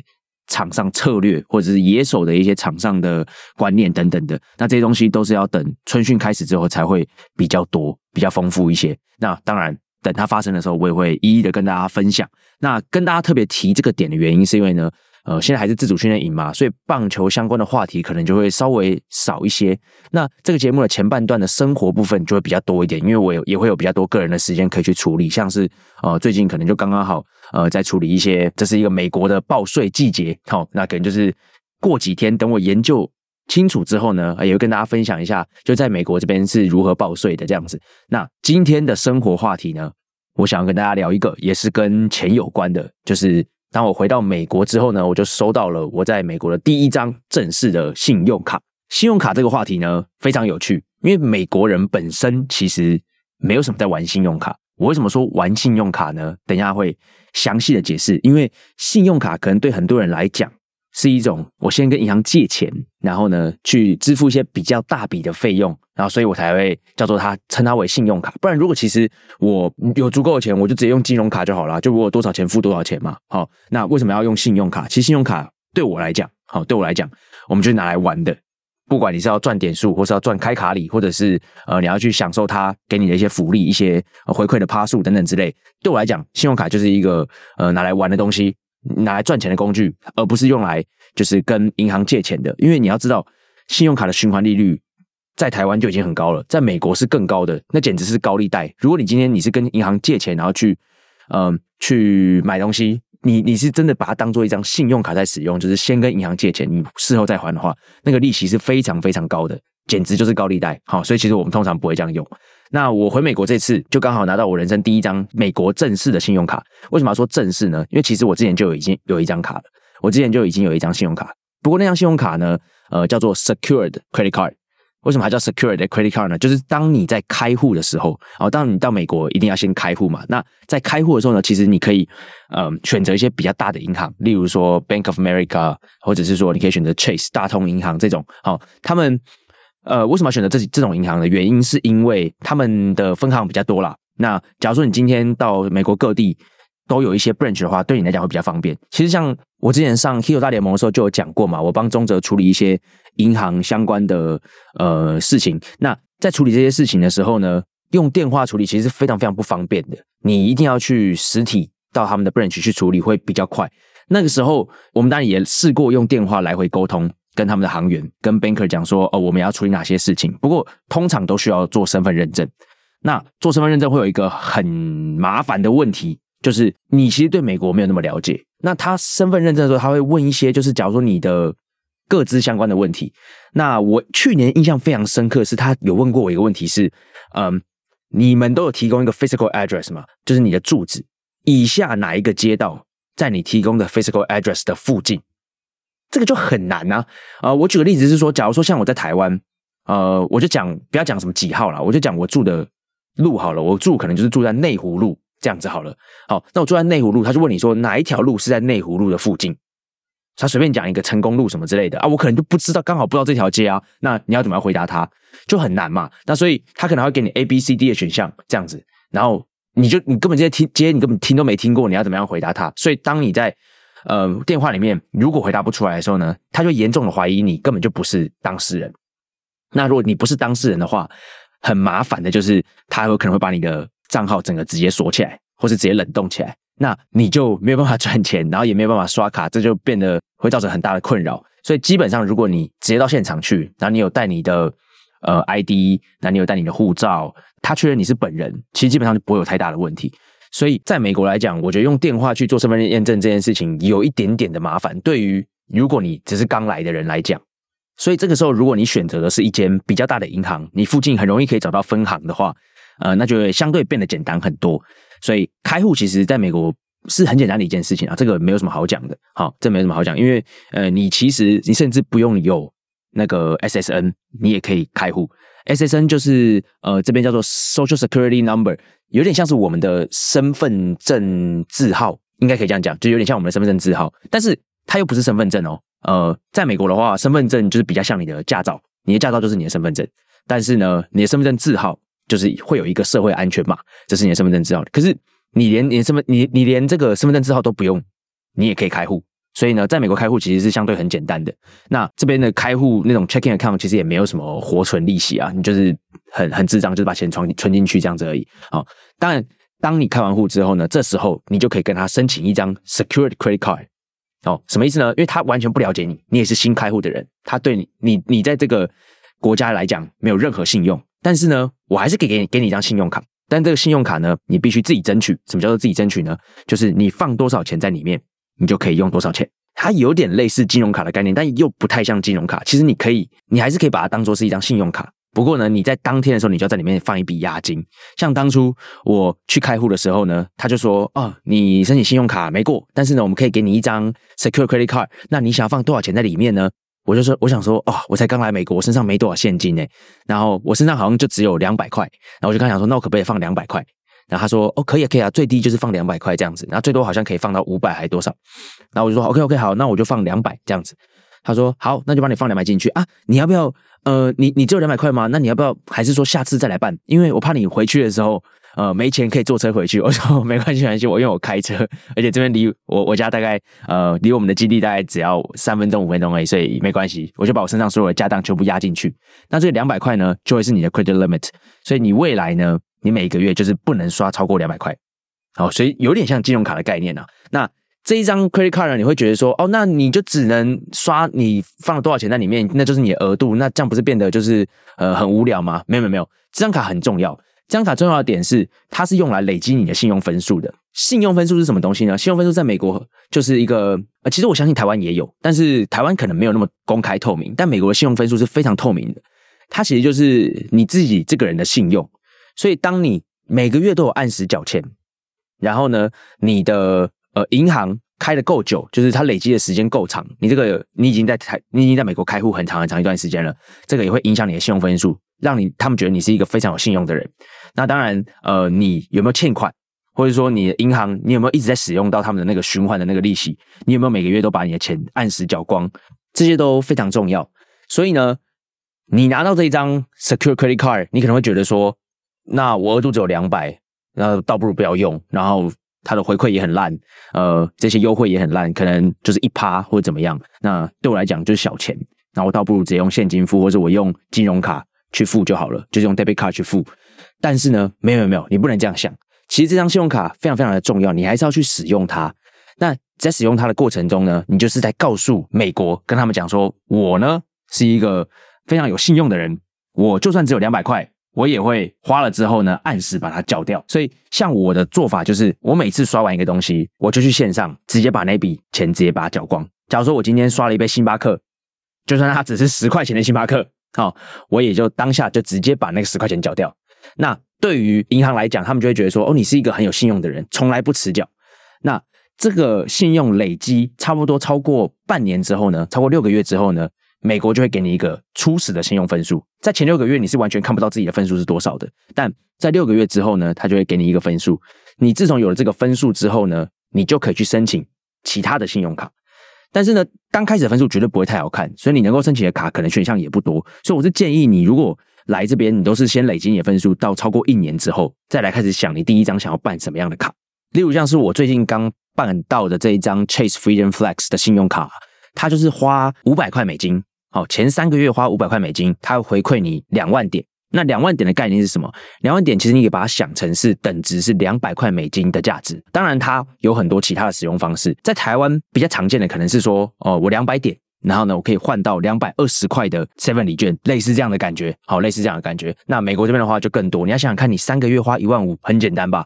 场上策略，或者是野手的一些场上的观念等等的。那这些东西都是要等春训开始之后才会比较多、比较丰富一些。那当然。等它发生的时候，我也会一一的跟大家分享。那跟大家特别提这个点的原因，是因为呢，呃，现在还是自主训练营嘛，所以棒球相关的话题可能就会稍微少一些。那这个节目的前半段的生活部分就会比较多一点，因为我也会有比较多个人的时间可以去处理，像是呃，最近可能就刚刚好呃，在处理一些，这是一个美国的报税季节，好，那可能就是过几天，等我研究。清楚之后呢，也会跟大家分享一下，就在美国这边是如何报税的这样子。那今天的生活话题呢，我想要跟大家聊一个，也是跟钱有关的，就是当我回到美国之后呢，我就收到了我在美国的第一张正式的信用卡。信用卡这个话题呢，非常有趣，因为美国人本身其实没有什么在玩信用卡。我为什么说玩信用卡呢？等一下会详细的解释，因为信用卡可能对很多人来讲。是一种，我先跟银行借钱，然后呢，去支付一些比较大笔的费用，然后所以我才会叫做它称它为信用卡。不然，如果其实我有足够的钱，我就直接用金融卡就好了，就我多少钱付多少钱嘛。好，那为什么要用信用卡？其实信用卡对我来讲，好，对我来讲，我们就拿来玩的。不管你是要赚点数，或是要赚开卡礼，或者是呃你要去享受它给你的一些福利、一些回馈的趴数等等之类，对我来讲，信用卡就是一个呃拿来玩的东西。拿来赚钱的工具，而不是用来就是跟银行借钱的。因为你要知道，信用卡的循环利率在台湾就已经很高了，在美国是更高的，那简直是高利贷。如果你今天你是跟银行借钱，然后去嗯去买东西，你你是真的把它当做一张信用卡在使用，就是先跟银行借钱，你事后再还的话，那个利息是非常非常高的，简直就是高利贷。好，所以其实我们通常不会这样用。那我回美国这次就刚好拿到我人生第一张美国正式的信用卡。为什么要说正式呢？因为其实我之前就已经有一张卡了，我之前就已经有一张信用卡。不过那张信用卡呢，呃，叫做 Secured Credit Card。为什么还叫 Secure Credit Card 呢？就是当你在开户的时候，哦，当你到美国一定要先开户嘛。那在开户的时候呢，其实你可以呃选择一些比较大的银行，例如说 Bank of America，或者是说你可以选择 Chase 大通银行这种。好，他们。呃，为什么要选择这这种银行的原因，是因为他们的分行比较多啦。那假如说你今天到美国各地都有一些 branch 的话，对你来讲会比较方便。其实像我之前上 Hero 大联盟的时候就有讲过嘛，我帮中泽处理一些银行相关的呃事情。那在处理这些事情的时候呢，用电话处理其实是非常非常不方便的。你一定要去实体到他们的 branch 去处理会比较快。那个时候我们当然也试过用电话来回沟通。跟他们的行员、跟 banker 讲说，哦，我们要处理哪些事情？不过通常都需要做身份认证。那做身份认证会有一个很麻烦的问题，就是你其实对美国没有那么了解。那他身份认证的时候，他会问一些，就是假如说你的各自相关的问题。那我去年印象非常深刻，是他有问过我一个问题，是嗯，你们都有提供一个 physical address 吗？就是你的住址，以下哪一个街道在你提供的 physical address 的附近？这个就很难呐，呃，我举个例子是说，假如说像我在台湾，呃，我就讲不要讲什么几号了，我就讲我住的路好了，我住可能就是住在内湖路这样子好了。好，那我住在内湖路，他就问你说哪一条路是在内湖路的附近，他随便讲一个成功路什么之类的啊，我可能就不知道，刚好不知道这条街啊，那你要怎么样回答他，就很难嘛。那所以他可能会给你 A、B、C、D 的选项这样子，然后你就你根本这些听街你根本听都没听过，你要怎么样回答他？所以当你在呃，电话里面如果回答不出来的时候呢，他就严重的怀疑你根本就不是当事人。那如果你不是当事人的话，很麻烦的就是他有可能会把你的账号整个直接锁起来，或是直接冷冻起来，那你就没有办法赚钱，然后也没有办法刷卡，这就变得会造成很大的困扰。所以基本上，如果你直接到现场去，然后你有带你的呃 ID，那你有带你的护照，他确认你是本人，其实基本上就不会有太大的问题。所以，在美国来讲，我觉得用电话去做身份证验证这件事情有一点点的麻烦。对于如果你只是刚来的人来讲，所以这个时候，如果你选择的是一间比较大的银行，你附近很容易可以找到分行的话，呃，那就会相对变得简单很多。所以开户其实在美国是很简单的一件事情啊，这个没有什么好讲的。好，这没什么好讲，因为呃，你其实你甚至不用有那个 SSN，你也可以开户。SSN 就是呃这边叫做 Social Security Number，有点像是我们的身份证字号，应该可以这样讲，就有点像我们的身份证字号，但是它又不是身份证哦。呃，在美国的话，身份证就是比较像你的驾照，你的驾照就是你的身份证，但是呢，你的身份证字号就是会有一个社会安全码，这是你的身份证字号。可是你连你身份你你连这个身份证字号都不用，你也可以开户。所以呢，在美国开户其实是相对很简单的。那这边的开户那种 checking account 其实也没有什么活存利息啊，你就是很很智障，就是把钱存存进去这样子而已。好，当然，当你开完户之后呢，这时候你就可以跟他申请一张 secured credit card。哦，什么意思呢？因为他完全不了解你，你也是新开户的人，他对你你你在这个国家来讲没有任何信用。但是呢，我还是可以给你给你一张信用卡，但这个信用卡呢，你必须自己争取。什么叫做自己争取呢？就是你放多少钱在里面。你就可以用多少钱？它有点类似金融卡的概念，但又不太像金融卡。其实你可以，你还是可以把它当做是一张信用卡。不过呢，你在当天的时候，你就要在里面放一笔押金。像当初我去开户的时候呢，他就说：“哦，你申请信用卡没过，但是呢，我们可以给你一张 secure credit card。那你想要放多少钱在里面呢？”我就说：“我想说，哦，我才刚来美国，我身上没多少现金呢。然后我身上好像就只有两百块。然后我就刚想说，那我可不可以放两百块？”然后他说：“哦，可以啊，可以啊，最低就是放两百块这样子，然后最多好像可以放到五百还多少？”然后我就说：“OK，OK，好，那我就放两百这样子。”他说：“好，那就帮你放两百进去啊。你要不要？呃，你你只有两百块吗？那你要不要？还是说下次再来办？因为我怕你回去的时候，呃，没钱可以坐车回去。”我说：“没关系，没关系，我因为我开车，而且这边离我我家大概呃离我们的基地大概只要三分钟五分钟而已，所以没关系。我就把我身上所有的家当全部压进去。那这两百块呢，就会是你的 credit limit。所以你未来呢？”你每个月就是不能刷超过两百块，好，所以有点像金融卡的概念啊。那这一张 credit card 呢，你会觉得说，哦，那你就只能刷你放了多少钱在里面，那就是你的额度，那这样不是变得就是呃很无聊吗？没有没有没有，这张卡很重要。这张卡重要的点是，它是用来累积你的信用分数的。信用分数是什么东西呢？信用分数在美国就是一个呃，其实我相信台湾也有，但是台湾可能没有那么公开透明。但美国的信用分数是非常透明的，它其实就是你自己这个人的信用。所以，当你每个月都有按时缴钱，然后呢，你的呃银行开的够久，就是它累积的时间够长，你这个你已经在台，你已经在美国开户很长很长一段时间了，这个也会影响你的信用分数，让你他们觉得你是一个非常有信用的人。那当然，呃，你有没有欠款，或者说你的银行你有没有一直在使用到他们的那个循环的那个利息，你有没有每个月都把你的钱按时缴光，这些都非常重要。所以呢，你拿到这一张 Secure Credit Card，你可能会觉得说。那我额度只有两百，那倒不如不要用。然后它的回馈也很烂，呃，这些优惠也很烂，可能就是一趴或者怎么样。那对我来讲就是小钱，那我倒不如直接用现金付，或者我用金融卡去付就好了，就是用 debit card 去付。但是呢，没有没有没有，你不能这样想。其实这张信用卡非常非常的重要，你还是要去使用它。那在使用它的过程中呢，你就是在告诉美国，跟他们讲说，我呢是一个非常有信用的人，我就算只有两百块。我也会花了之后呢，按时把它缴掉。所以，像我的做法就是，我每次刷完一个东西，我就去线上直接把那笔钱直接把它缴光。假如说我今天刷了一杯星巴克，就算它只是十块钱的星巴克，好，我也就当下就直接把那个十块钱缴掉。那对于银行来讲，他们就会觉得说，哦，你是一个很有信用的人，从来不迟缴。那这个信用累积差不多超过半年之后呢，超过六个月之后呢？美国就会给你一个初始的信用分数，在前六个月你是完全看不到自己的分数是多少的，但在六个月之后呢，他就会给你一个分数。你自从有了这个分数之后呢，你就可以去申请其他的信用卡。但是呢，刚开始的分数绝对不会太好看，所以你能够申请的卡可能选项也不多。所以我是建议你，如果来这边，你都是先累积你的分数到超过一年之后，再来开始想你第一张想要办什么样的卡。例如像是我最近刚办到的这一张 Chase Freedom Flex 的信用卡，它就是花五百块美金。好，前三个月花五百块美金，它会回馈你两万点。那两万点的概念是什么？两万点其实你可以把它想成是等值是两百块美金的价值。当然，它有很多其他的使用方式。在台湾比较常见的可能是说，哦，我两百点，然后呢，我可以换到两百二十块的 Seven 礼券，类似这样的感觉。好，类似这样的感觉。那美国这边的话就更多。你要想想看，你三个月花一万五，很简单吧？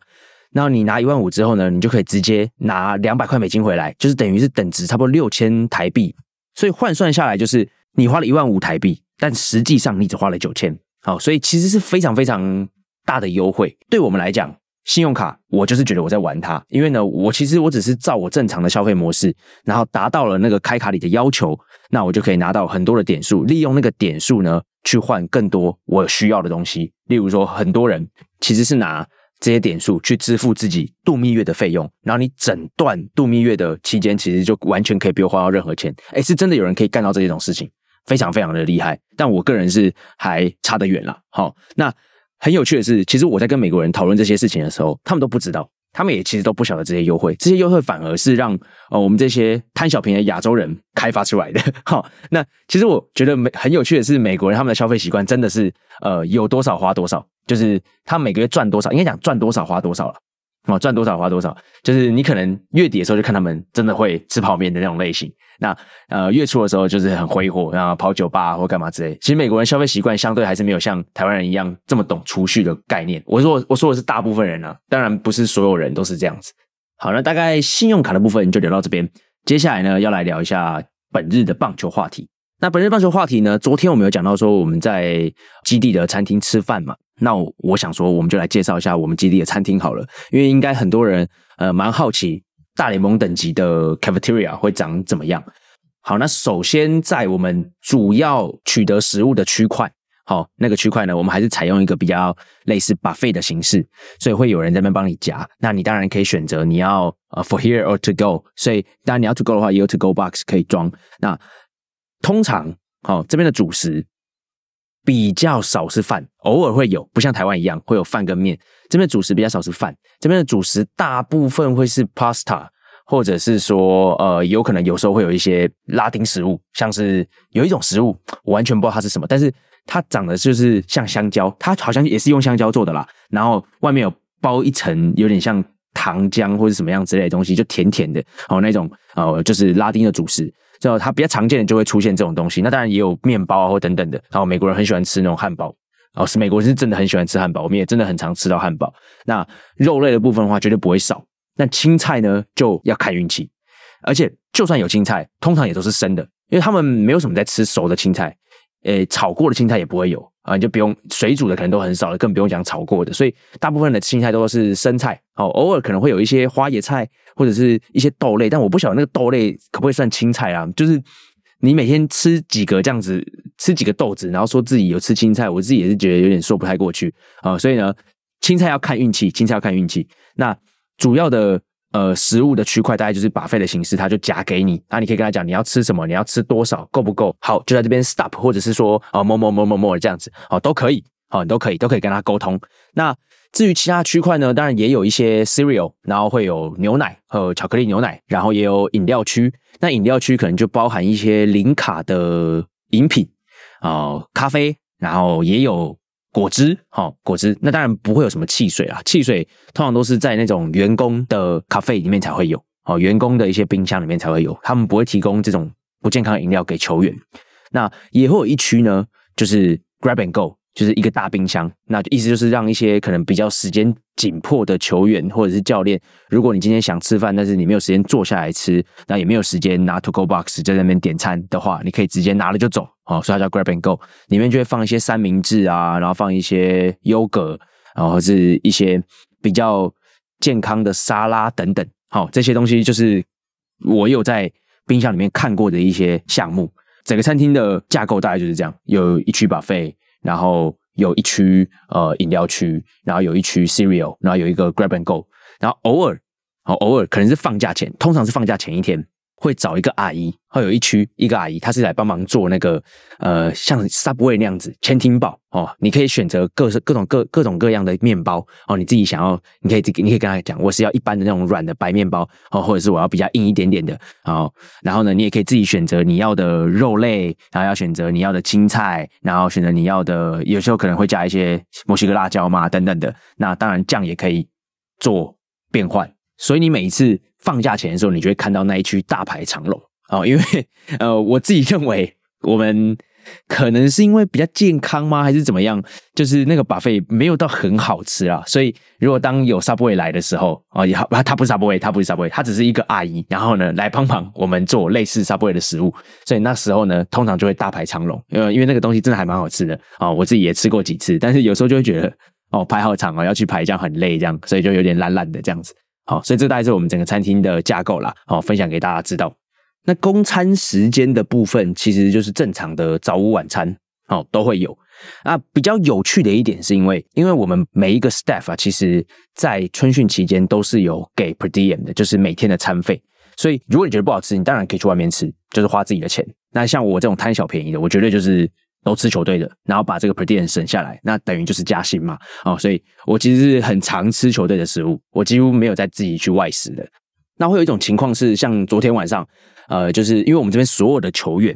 然后你拿一万五之后呢，你就可以直接拿两百块美金回来，就是等于是等值差不多六千台币。所以换算下来就是。你花了一万五台币，但实际上你只花了九千，好，所以其实是非常非常大的优惠。对我们来讲，信用卡，我就是觉得我在玩它，因为呢，我其实我只是照我正常的消费模式，然后达到了那个开卡里的要求，那我就可以拿到很多的点数，利用那个点数呢去换更多我需要的东西。例如说，很多人其实是拿这些点数去支付自己度蜜月的费用，然后你整段度蜜月的期间，其实就完全可以不用花到任何钱。哎，是真的有人可以干到这种事情，非常非常的厉害。但我个人是还差得远了。好，那。很有趣的是，其实我在跟美国人讨论这些事情的时候，他们都不知道，他们也其实都不晓得这些优惠。这些优惠反而是让呃我们这些贪小便宜的亚洲人开发出来的。好，那其实我觉得美很有趣的是，美国人他们的消费习惯真的是呃有多少花多少，就是他每个月赚多少，应该讲赚多少花多少了。哦，赚多少花多少，就是你可能月底的时候就看他们真的会吃泡面的那种类型。那呃月初的时候就是很挥霍，然后跑酒吧或干嘛之类。其实美国人消费习惯相对还是没有像台湾人一样这么懂储蓄的概念。我说我说的是大部分人啊，当然不是所有人都是这样子。好，那大概信用卡的部分就聊到这边。接下来呢，要来聊一下本日的棒球话题。那本日棒球话题呢，昨天我们有讲到说我们在基地的餐厅吃饭嘛。那我想说，我们就来介绍一下我们基地的餐厅好了，因为应该很多人呃蛮好奇大联盟等级的 cafeteria 会长怎么样。好，那首先在我们主要取得食物的区块，好，那个区块呢，我们还是采用一个比较类似 buffet 的形式，所以会有人在那边帮你夹。那你当然可以选择你要呃 for here or to go，所以当然你要 to go 的话，也有 to go box 可以装。那通常好这边的主食。比较少是饭，偶尔会有，不像台湾一样会有饭跟面。这边主食比较少是饭，这边的主食大部分会是 pasta，或者是说，呃，有可能有时候会有一些拉丁食物，像是有一种食物，我完全不知道它是什么，但是它长得就是像香蕉，它好像也是用香蕉做的啦，然后外面有包一层有点像糖浆或者什么样之类的东西，就甜甜的，哦，那种，呃，就是拉丁的主食。就它比较常见的就会出现这种东西，那当然也有面包啊或等等的。然后美国人很喜欢吃那种汉堡，哦，是美国人是真的很喜欢吃汉堡，我们也真的很常吃到汉堡。那肉类的部分的话绝对不会少，那青菜呢就要看运气，而且就算有青菜，通常也都是生的，因为他们没有什么在吃熟的青菜，诶，炒过的青菜也不会有。啊，你就不用水煮的，可能都很少了，更不用讲炒过的。所以大部分的青菜都是生菜，哦，偶尔可能会有一些花椰菜或者是一些豆类，但我不晓得那个豆类可不可以算青菜啊？就是你每天吃几个这样子，吃几个豆子，然后说自己有吃青菜，我自己也是觉得有点说不太过去啊。所以呢，青菜要看运气，青菜要看运气。那主要的。呃，食物的区块大概就是把费的形式，他就夹给你，那你可以跟他讲你要吃什么，你要吃多少，够不够？好，就在这边 stop，或者是说啊，某某某某某这样子，哦，都可以，好，你都可以，都可以跟他沟通。那至于其他区块呢，当然也有一些 cereal，然后会有牛奶和巧克力牛奶，然后也有饮料区。那饮料区可能就包含一些零卡的饮品啊，咖啡，然后也有。果汁，好果汁，那当然不会有什么汽水啊，汽水通常都是在那种员工的咖啡里面才会有，哦，员工的一些冰箱里面才会有，他们不会提供这种不健康的饮料给球员。那也会有一区呢，就是 grab and go。就是一个大冰箱，那意思就是让一些可能比较时间紧迫的球员或者是教练，如果你今天想吃饭，但是你没有时间坐下来吃，那也没有时间拿 to go box 在那边点餐的话，你可以直接拿了就走，哦，所以它叫 grab and go，里面就会放一些三明治啊，然后放一些优格，然后是一些比较健康的沙拉等等，好，这些东西就是我有在冰箱里面看过的一些项目。整个餐厅的架构大概就是这样，有一区 buffet。然后有一区呃饮料区，然后有一区 cereal，然后有一个 grab and go，然后偶尔哦偶尔可能是放假前，通常是放假前一天。会找一个阿姨，会有一区一个阿姨，她是来帮忙做那个呃，像 Subway 那样子千厅堡哦。你可以选择各式各种各各种各样的面包哦，你自己想要，你可以你可以跟他讲，我是要一般的那种软的白面包哦，或者是我要比较硬一点点的哦。然后呢，你也可以自己选择你要的肉类，然后要选择你要的青菜，然后选择你要的，有时候可能会加一些墨西哥辣椒嘛等等的。那当然酱也可以做变换，所以你每一次。放假前的时候，你就会看到那一区大排长龙哦。因为呃，我自己认为我们可能是因为比较健康吗，还是怎么样？就是那个 buffet 没有到很好吃啊。所以如果当有 Subway 来的时候啊，也好，他不是 Subway，他不是 Subway，他只是一个阿姨，然后呢来帮忙我们做类似 Subway 的食物。所以那时候呢，通常就会大排长龙，因为因为那个东西真的还蛮好吃的啊。我自己也吃过几次，但是有时候就会觉得哦，排好场哦，要去排，这样很累，这样，所以就有点懒懒的这样子。好，所以这大概是我们整个餐厅的架构啦。好，分享给大家知道。那供餐时间的部分，其实就是正常的早午晚餐，哦，都会有。那比较有趣的一点，是因为因为我们每一个 staff 啊，其实在春训期间都是有给 per diem 的，就是每天的餐费。所以如果你觉得不好吃，你当然可以去外面吃，就是花自己的钱。那像我这种贪小便宜的，我绝对就是都吃球队的，然后把这个 per diem 省下来，那等于就是加薪嘛。哦，所以我其实是很常吃球队的食物，我几乎没有在自己去外食的。那会有一种情况是，像昨天晚上，呃，就是因为我们这边所有的球员。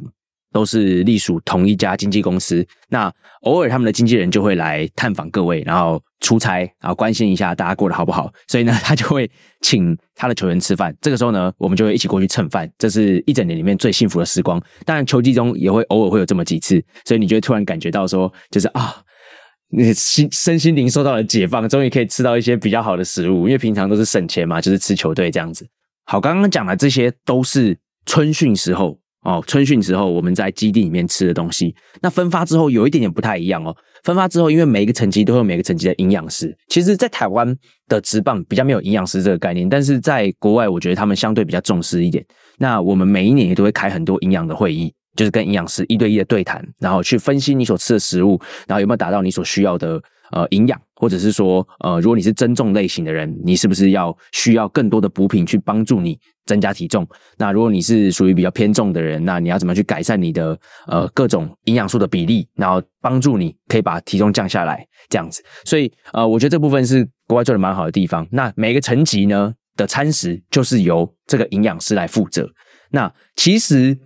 都是隶属同一家经纪公司，那偶尔他们的经纪人就会来探访各位，然后出差，然后关心一下大家过得好不好。所以呢，他就会请他的球员吃饭。这个时候呢，我们就会一起过去蹭饭，这是一整年里面最幸福的时光。当然，球季中也会偶尔会有这么几次，所以你就会突然感觉到说，就是啊，你心身心灵受到了解放，终于可以吃到一些比较好的食物，因为平常都是省钱嘛，就是吃球队这样子。好，刚刚讲的这些都是春训时候。哦，春训时候我们在基地里面吃的东西，那分发之后有一点点不太一样哦。分发之后，因为每一个层级都有每个层级的营养师，其实，在台湾的职棒比较没有营养师这个概念，但是在国外，我觉得他们相对比较重视一点。那我们每一年也都会开很多营养的会议，就是跟营养师一对一的对谈，然后去分析你所吃的食物，然后有没有达到你所需要的。呃，营养，或者是说，呃，如果你是增重类型的人，你是不是要需要更多的补品去帮助你增加体重？那如果你是属于比较偏重的人，那你要怎么去改善你的呃各种营养素的比例，然后帮助你可以把体重降下来？这样子，所以呃，我觉得这部分是国外做的蛮好的地方。那每个层级呢的餐食就是由这个营养师来负责。那其实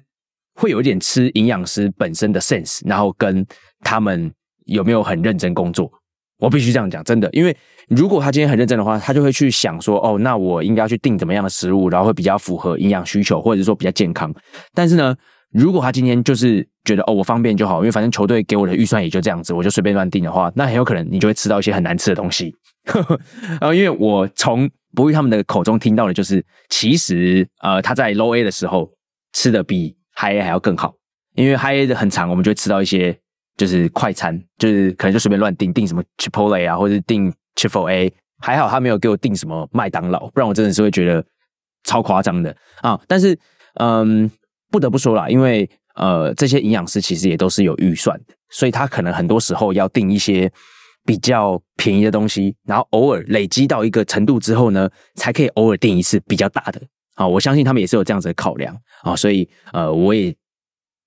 会有一点吃营养师本身的 sense，然后跟他们有没有很认真工作。我必须这样讲，真的，因为如果他今天很认真的话，他就会去想说，哦，那我应该要去定怎么样的食物，然后会比较符合营养需求，或者是说比较健康。但是呢，如果他今天就是觉得，哦，我方便就好，因为反正球队给我的预算也就这样子，我就随便乱定的话，那很有可能你就会吃到一些很难吃的东西。然后，因为我从博玉他们的口中听到的，就是其实呃，他在 Low A 的时候吃的比 High A 还要更好，因为 High A 的很长，我们就会吃到一些。就是快餐，就是可能就随便乱订订什么 Chipotle 啊，或者订 Chipotle 还好他没有给我订什么麦当劳，不然我真的是会觉得超夸张的啊。但是，嗯，不得不说啦，因为呃，这些营养师其实也都是有预算的，所以他可能很多时候要订一些比较便宜的东西，然后偶尔累积到一个程度之后呢，才可以偶尔订一次比较大的啊。我相信他们也是有这样子的考量啊，所以呃，我也。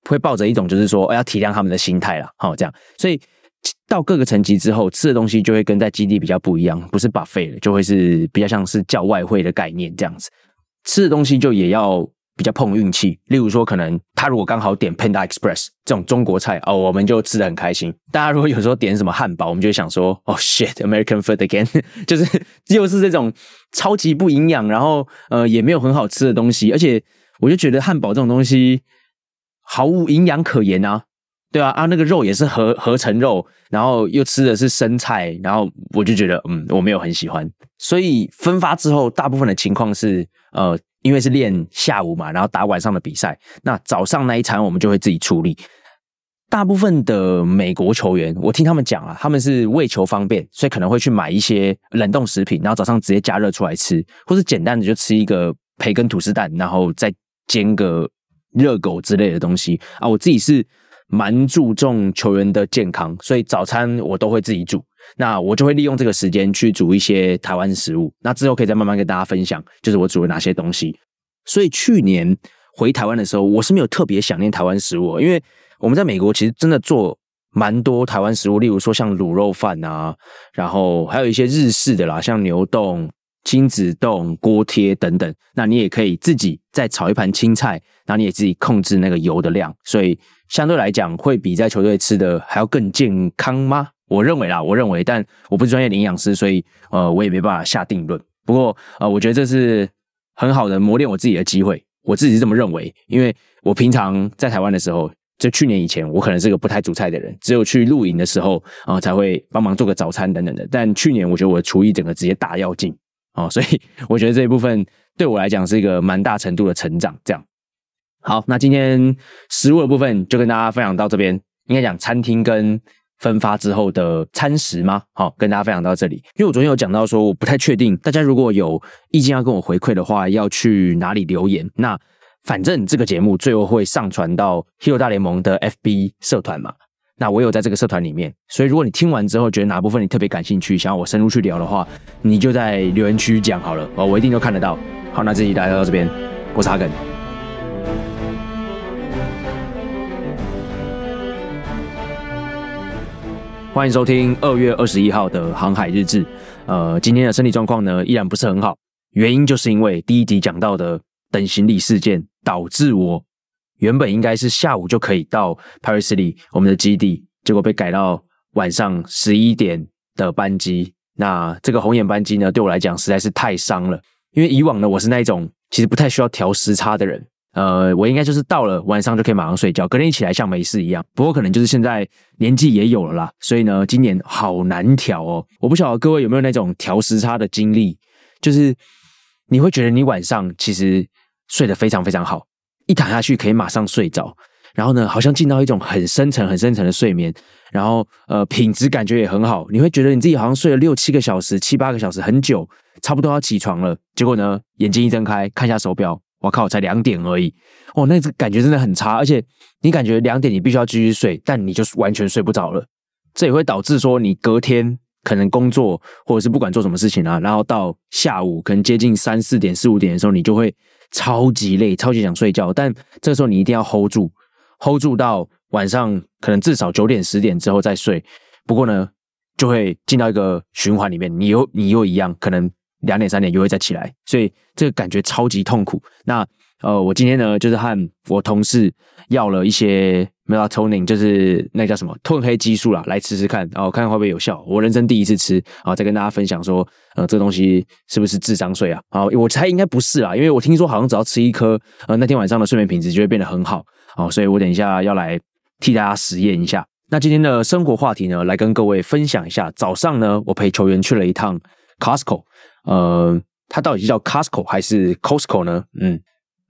会抱着一种就是说要体谅他们的心态啦，好这样，所以到各个层级之后吃的东西就会跟在基地比较不一样，不是把废了，就会是比较像是叫外汇的概念这样子。吃的东西就也要比较碰运气，例如说可能他如果刚好点 Panda Express 这种中国菜哦，我们就吃的很开心。大家如果有时候点什么汉堡，我们就想说哦 shit American food again，就是 又是这种超级不营养，然后呃也没有很好吃的东西，而且我就觉得汉堡这种东西。毫无营养可言啊，对啊，啊，那个肉也是合合成肉，然后又吃的是生菜，然后我就觉得，嗯，我没有很喜欢。所以分发之后，大部分的情况是，呃，因为是练下午嘛，然后打晚上的比赛，那早上那一餐我们就会自己处理。大部分的美国球员，我听他们讲啊，他们是为求方便，所以可能会去买一些冷冻食品，然后早上直接加热出来吃，或是简单的就吃一个培根吐司蛋，然后再煎个。热狗之类的东西啊，我自己是蛮注重球员的健康，所以早餐我都会自己煮。那我就会利用这个时间去煮一些台湾食物。那之后可以再慢慢跟大家分享，就是我煮了哪些东西。所以去年回台湾的时候，我是没有特别想念台湾食物，因为我们在美国其实真的做蛮多台湾食物，例如说像卤肉饭啊，然后还有一些日式的啦，像牛冻。亲子冻、锅贴等等，那你也可以自己再炒一盘青菜，然后你也自己控制那个油的量，所以相对来讲会比在球队吃的还要更健康吗？我认为啦，我认为，但我不是专业的营养师，所以呃，我也没办法下定论。不过呃，我觉得这是很好的磨练我自己的机会，我自己是这么认为，因为我平常在台湾的时候，就去年以前，我可能是个不太煮菜的人，只有去露营的时候啊才会帮忙做个早餐等等的。但去年我觉得我的厨艺整个直接大跃进。哦，所以 我觉得这一部分对我来讲是一个蛮大程度的成长。这样，好，那今天食物的部分就跟大家分享到这边。应该讲餐厅跟分发之后的餐食吗？好，跟大家分享到这里。因为我昨天有讲到说，我不太确定大家如果有意见要跟我回馈的话，要去哪里留言。那反正这个节目最后会上传到 Hero 大联盟的 FB 社团嘛。那我有在这个社团里面，所以如果你听完之后觉得哪部分你特别感兴趣，想要我深入去聊的话，你就在留言区讲好了，哦，我一定都看得到。好，那这集大家到这边，我是阿根，欢迎收听二月二十一号的航海日志。呃，今天的身体状况呢依然不是很好，原因就是因为第一集讲到的等行李事件，导致我。原本应该是下午就可以到 Paris City 我们的基地，结果被改到晚上十一点的班机。那这个红眼班机呢，对我来讲实在是太伤了。因为以往呢，我是那一种其实不太需要调时差的人。呃，我应该就是到了晚上就可以马上睡觉，隔天一起来像没事一样。不过可能就是现在年纪也有了啦，所以呢，今年好难调哦。我不晓得各位有没有那种调时差的经历，就是你会觉得你晚上其实睡得非常非常好。一躺下去可以马上睡着，然后呢，好像进到一种很深沉、很深沉的睡眠，然后呃，品质感觉也很好。你会觉得你自己好像睡了六七个小时、七八个小时，很久，差不多要起床了。结果呢，眼睛一睁开，看一下手表，我靠，才两点而已。哦，那个感觉真的很差，而且你感觉两点你必须要继续睡，但你就完全睡不着了。这也会导致说你隔天可能工作或者是不管做什么事情啊，然后到下午可能接近三四点、四五点的时候，你就会。超级累，超级想睡觉，但这个时候你一定要 hold 住，hold 住到晚上可能至少九点十点之后再睡。不过呢，就会进到一个循环里面，你又你又一样，可能两点三点又会再起来，所以这个感觉超级痛苦。那呃，我今天呢，就是和我同事要了一些。melatonin 就是那叫什么褪黑激素啦，来吃吃看，然后看看会不会有效。我人生第一次吃，然后再跟大家分享说，呃，这东西是不是智商税啊？啊，我猜应该不是啊，因为我听说好像只要吃一颗，呃，那天晚上的睡眠品质就会变得很好。哦，所以我等一下要来替大家实验一下。那今天的生活话题呢，来跟各位分享一下。早上呢，我陪球员去了一趟 Costco，呃，它到底是叫 Costco 还是 Costco 呢？嗯。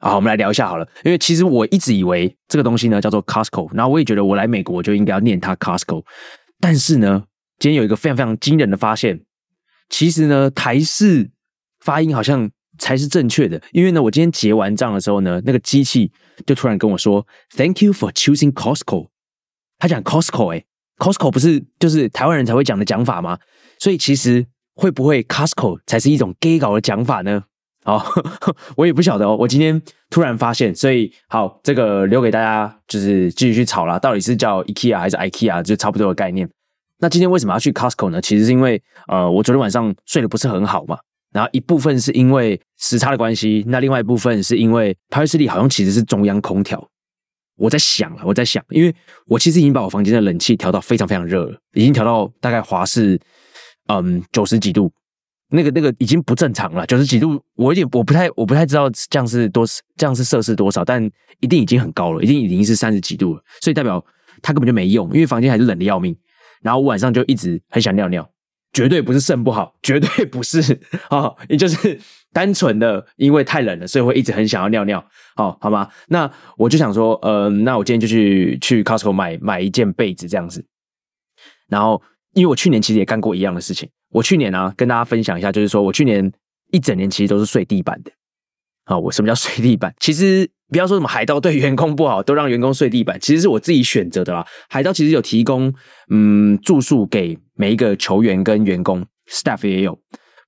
好，我们来聊一下好了，因为其实我一直以为这个东西呢叫做 Costco，然后我也觉得我来美国就应该要念它 Costco，但是呢，今天有一个非常非常惊人的发现，其实呢台式发音好像才是正确的，因为呢我今天结完账的时候呢，那个机器就突然跟我说 Thank you for choosing Costco，他讲 Costco 哎，Costco 不是就是台湾人才会讲的讲法吗？所以其实会不会 Costco 才是一种 gay 搞的讲法呢？哦，我也不晓得哦。我今天突然发现，所以好，这个留给大家，就是继续去吵啦。到底是叫 IKEA 还是 IKEA，就差不多的概念。那今天为什么要去 Costco 呢？其实是因为，呃，我昨天晚上睡得不是很好嘛。然后一部分是因为时差的关系，那另外一部分是因为 Paris 里好像其实是中央空调。我在想了，我在想，因为我其实已经把我房间的冷气调到非常非常热了，已经调到大概华氏嗯九十几度。那个那个已经不正常了，九十几度，我有点我不太我不太知道这样是多这样是摄氏多少，但一定已经很高了，一定已经是三十几度了，所以代表它根本就没用，因为房间还是冷的要命。然后我晚上就一直很想尿尿，绝对不是肾不好，绝对不是啊，也就是单纯的因为太冷了，所以会一直很想要尿尿。好，好吗？那我就想说，呃，那我今天就去去 Costco 买买一件被子这样子。然后，因为我去年其实也干过一样的事情。我去年呢，跟大家分享一下，就是说我去年一整年其实都是睡地板的。啊，我什么叫睡地板？其实不要说什么海盗对员工不好，都让员工睡地板，其实是我自己选择的啦。海盗其实有提供嗯住宿给每一个球员跟员工，staff 也有。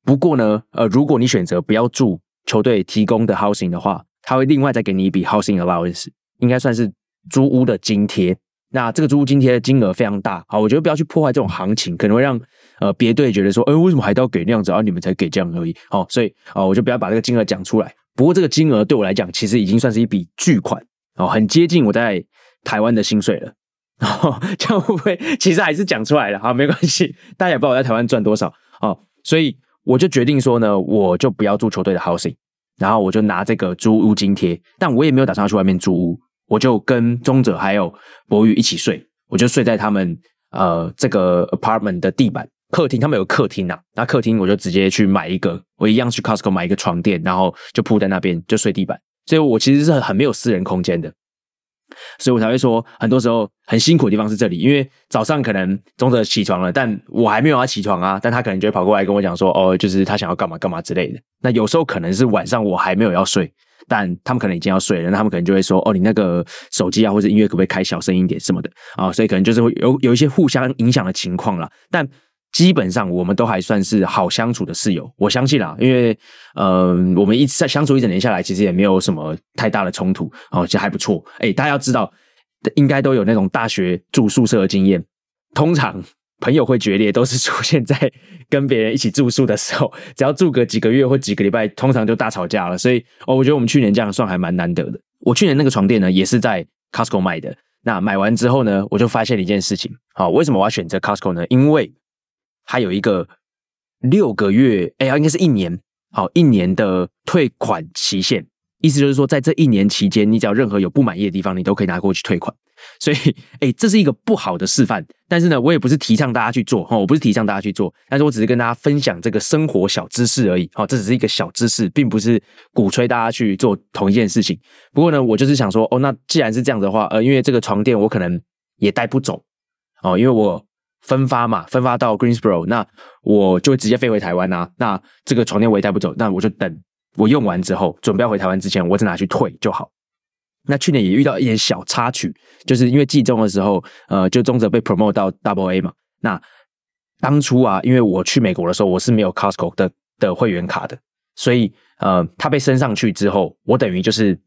不过呢，呃，如果你选择不要住球队提供的 housing 的话，他会另外再给你一笔 housing allowance，应该算是租屋的津贴。那这个租屋津贴的金额非常大，好，我觉得不要去破坏这种行情，可能会让呃别队觉得说，哎，为什么还都要给那样子，而你们才给这样而已？好，所以啊，我就不要把这个金额讲出来。不过这个金额对我来讲，其实已经算是一笔巨款哦，很接近我在台湾的薪水了。哦，这样会不会其实还是讲出来了？好，没关系，大家也不知道我在台湾赚多少哦，所以我就决定说呢，我就不要住球队的 housing，然后我就拿这个租屋津贴，但我也没有打算去外面租屋。我就跟中者还有博宇一起睡，我就睡在他们呃这个 apartment 的地板客厅，他们有客厅呐，那客厅我就直接去买一个，我一样去 Costco 买一个床垫，然后就铺在那边就睡地板，所以我其实是很没有私人空间的。所以我才会说，很多时候很辛苦的地方是这里，因为早上可能中者起床了，但我还没有要起床啊，但他可能就会跑过来跟我讲说，哦，就是他想要干嘛干嘛之类的。那有时候可能是晚上我还没有要睡，但他们可能已经要睡了，那他们可能就会说，哦，你那个手机啊或者音乐可不可以开小声一点什么的啊？所以可能就是会有有一些互相影响的情况了，但。基本上我们都还算是好相处的室友，我相信啦，因为呃，我们一在相处一整年下来，其实也没有什么太大的冲突哦，其实还不错。哎，大家要知道，应该都有那种大学住宿舍的经验。通常朋友会决裂，都是出现在跟别人一起住宿的时候，只要住个几个月或几个礼拜，通常就大吵架了。所以哦，我觉得我们去年这样算还蛮难得的。我去年那个床垫呢，也是在 Costco 买的。那买完之后呢，我就发现了一件事情。好，为什么我要选择 Costco 呢？因为它有一个六个月，哎呀，应该是一年，好，一年的退款期限，意思就是说，在这一年期间，你只要任何有不满意的地方，你都可以拿过去退款。所以，哎，这是一个不好的示范。但是呢，我也不是提倡大家去做，哈，我不是提倡大家去做，但是我只是跟大家分享这个生活小知识而已，好，这只是一个小知识，并不是鼓吹大家去做同一件事情。不过呢，我就是想说，哦，那既然是这样子的话，呃，因为这个床垫我可能也带不走，哦，因为我。分发嘛，分发到 Greensboro，那我就会直接飞回台湾啊。那这个床垫我也带不走，那我就等我用完之后，准备要回台湾之前，我再拿去退就好。那去年也遇到一点小插曲，就是因为季中的时候，呃，就中泽被 promote 到 Double A 嘛。那当初啊，因为我去美国的时候，我是没有 Costco 的的会员卡的，所以呃，他被升上去之后，我等于就是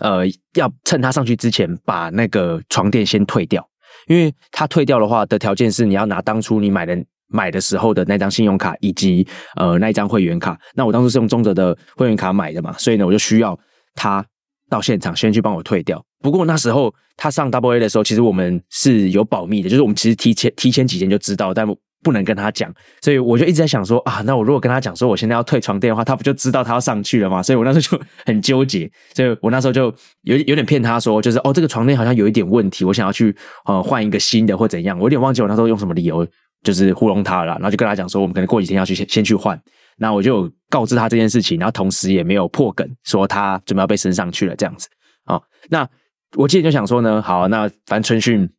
呃，要趁他上去之前，把那个床垫先退掉。因为他退掉的话的条件是你要拿当初你买的买的时候的那张信用卡以及呃那一张会员卡。那我当初是用中泽的会员卡买的嘛，所以呢我就需要他到现场先去帮我退掉。不过那时候他上 Double A 的时候，其实我们是有保密的，就是我们其实提前提前几天就知道，但。不能跟他讲，所以我就一直在想说啊，那我如果跟他讲说我现在要退床垫的话，他不就知道他要上去了吗？所以我那时候就 很纠结，所以我那时候就有有点骗他说，就是哦，这个床垫好像有一点问题，我想要去呃换一个新的或怎样，我有点忘记我那时候用什么理由就是糊弄他了，然后就跟他讲说，我们可能过几天要去先先去换，那我就告知他这件事情，然后同时也没有破梗说他准备要被升上去了这样子啊。那我今天就想说呢，好，那反春训。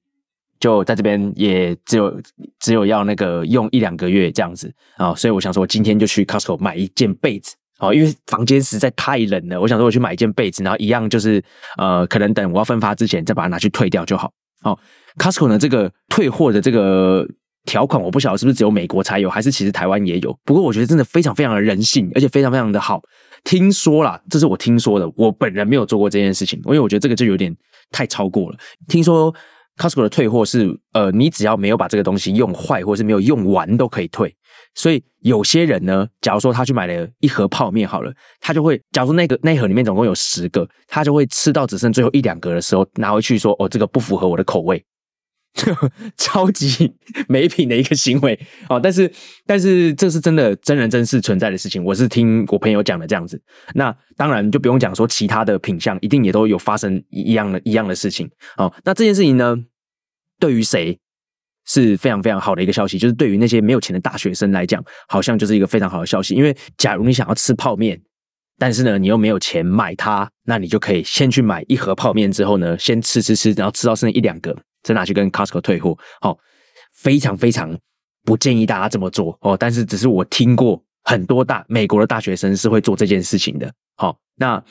就在这边也只有只有要那个用一两个月这样子啊，所以我想说，我今天就去 Costco 买一件被子哦，因为房间实在太冷了。我想说，我去买一件被子，然后一样就是呃，可能等我要分发之前再把它拿去退掉就好。哦，Costco 呢这个退货的这个条款，我不晓得是不是只有美国才有，还是其实台湾也有。不过我觉得真的非常非常的人性，而且非常非常的好。听说啦，这是我听说的，我本人没有做过这件事情，因为我觉得这个就有点太超过了。听说。Costco 的退货是，呃，你只要没有把这个东西用坏，或者是没有用完都可以退。所以有些人呢，假如说他去买了一盒泡面好了，他就会，假如说那个那盒里面总共有十个，他就会吃到只剩最后一两个的时候拿回去说，哦，这个不符合我的口味，超级没品的一个行为 哦。但是，但是这是真的真人真事存在的事情，我是听我朋友讲的这样子。那当然就不用讲说其他的品相，一定也都有发生一样的一样的事情哦。那这件事情呢？对于谁是非常非常好的一个消息，就是对于那些没有钱的大学生来讲，好像就是一个非常好的消息。因为假如你想要吃泡面，但是呢你又没有钱买它，那你就可以先去买一盒泡面，之后呢先吃吃吃，然后吃到剩一两个，再拿去跟 Costco 退货。好，非常非常不建议大家这么做哦。但是只是我听过很多大美国的大学生是会做这件事情的。好，那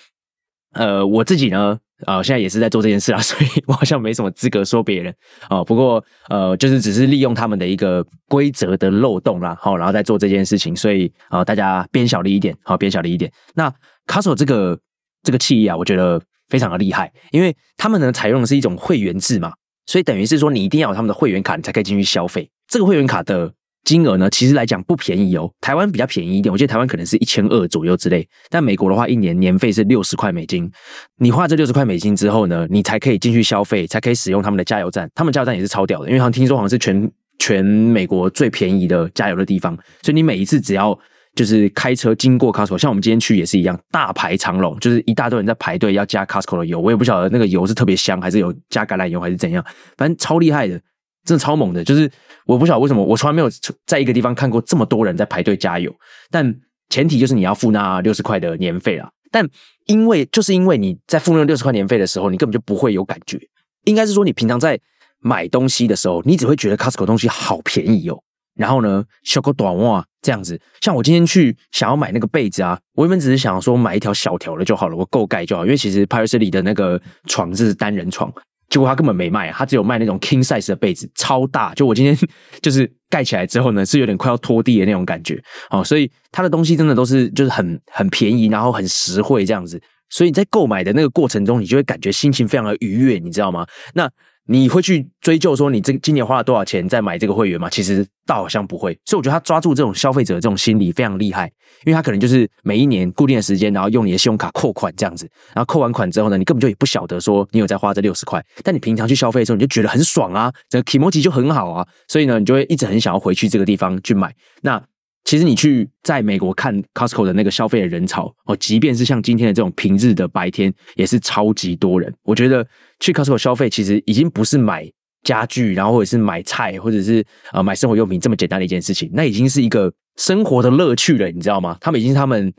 呃我自己呢？啊，现在也是在做这件事啊，所以我好像没什么资格说别人哦。不过，呃，就是只是利用他们的一个规则的漏洞啦，好，然后再做这件事情。所以啊，大家变小了一点，好，变小了一点。那卡索这个这个企业啊，我觉得非常的厉害，因为他们呢采用的是一种会员制嘛，所以等于是说你一定要有他们的会员卡，你才可以进去消费。这个会员卡的。金额呢，其实来讲不便宜哦。台湾比较便宜一点，我记得台湾可能是一千二左右之类。但美国的话，一年年费是六十块美金。你花这六十块美金之后呢，你才可以进去消费，才可以使用他们的加油站。他们加油站也是超屌的，因为他们听说好像是全全美国最便宜的加油的地方。所以你每一次只要就是开车经过 Costco，像我们今天去也是一样，大排长龙，就是一大堆人在排队要加 Costco 的油。我也不晓得那个油是特别香，还是有加橄榄油，还是怎样，反正超厉害的。真的超猛的，就是我不晓得为什么，我从来没有在一个地方看过这么多人在排队加油。但前提就是你要付那六十块的年费啦。但因为就是因为你在付那六十块年费的时候，你根本就不会有感觉。应该是说，你平常在买东西的时候，你只会觉得 Costco 东西好便宜哦。然后呢，小个短袜这样子，像我今天去想要买那个被子啊，我原本只是想说买一条小条的就好了，我够盖就好。因为其实 Paris 里的那个床是单人床，结果他根本没卖，他只有卖那种 king size 的被子，超大。就我今天 就是盖起来之后呢，是有点快要拖地的那种感觉哦。所以他的东西真的都是就是很很便宜，然后很实惠这样子。所以在购买的那个过程中，你就会感觉心情非常的愉悦，你知道吗？那。你会去追究说你这今年花了多少钱在买这个会员吗？其实倒好像不会，所以我觉得他抓住这种消费者的这种心理非常厉害，因为他可能就是每一年固定的时间，然后用你的信用卡扣款这样子，然后扣完款之后呢，你根本就也不晓得说你有在花这六十块，但你平常去消费的时候，你就觉得很爽啊，这个 emoji 就很好啊，所以呢，你就会一直很想要回去这个地方去买。那其实你去在美国看 Costco 的那个消费的人潮哦，即便是像今天的这种平日的白天，也是超级多人。我觉得去 Costco 消费其实已经不是买家具，然后或者是买菜，或者是呃买生活用品这么简单的一件事情，那已经是一个生活的乐趣了，你知道吗？他们已经是他们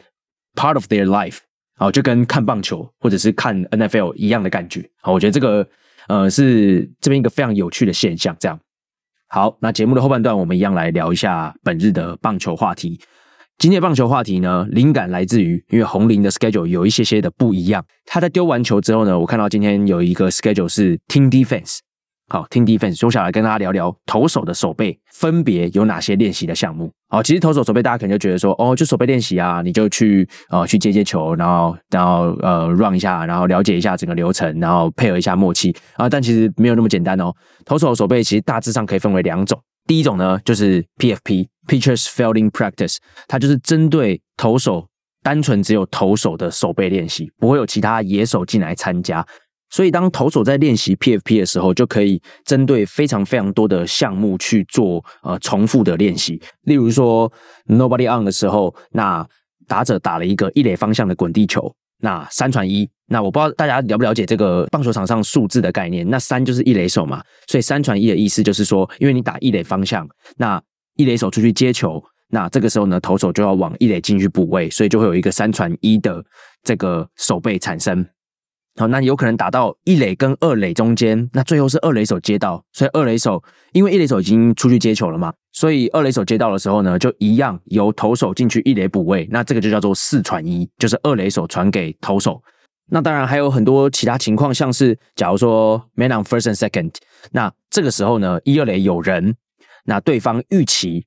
part of their life，哦，就跟看棒球或者是看 NFL 一样的感觉。好，我觉得这个呃是这边一个非常有趣的现象，这样。好，那节目的后半段，我们一样来聊一下本日的棒球话题。今天的棒球话题呢，灵感来自于，因为红林的 schedule 有一些些的不一样。他在丢完球之后呢，我看到今天有一个 schedule 是 team defense。好，听 defense，接下来跟大家聊聊投手的手背分别有哪些练习的项目。好，其实投手手背大家可能就觉得说，哦，就手背练习啊，你就去呃去接接球，然后然后呃 run 一下，然后了解一下整个流程，然后配合一下默契啊。但其实没有那么简单哦。投手手背其实大致上可以分为两种，第一种呢就是 PFP（Pitchers Fielding Practice），它就是针对投手单纯只有投手的手背练习，不会有其他野手进来参加。所以，当投手在练习 PFP 的时候，就可以针对非常非常多的项目去做呃重复的练习。例如说，Nobody on 的时候，那打者打了一个一垒方向的滚地球，那三传一。那我不知道大家了不了解这个棒球场上数字的概念。那三就是一垒手嘛，所以三传一的意思就是说，因为你打一垒方向，那一垒手出去接球，那这个时候呢，投手就要往一垒进去补位，所以就会有一个三传一的这个手背产生。好，那有可能打到一垒跟二垒中间，那最后是二垒手接到，所以二垒手因为一垒手已经出去接球了嘛，所以二垒手接到的时候呢，就一样由投手进去一垒补位，那这个就叫做四传一，就是二垒手传给投手。那当然还有很多其他情况，像是假如说 man on first and second，那这个时候呢，一二垒有人，那对方预期。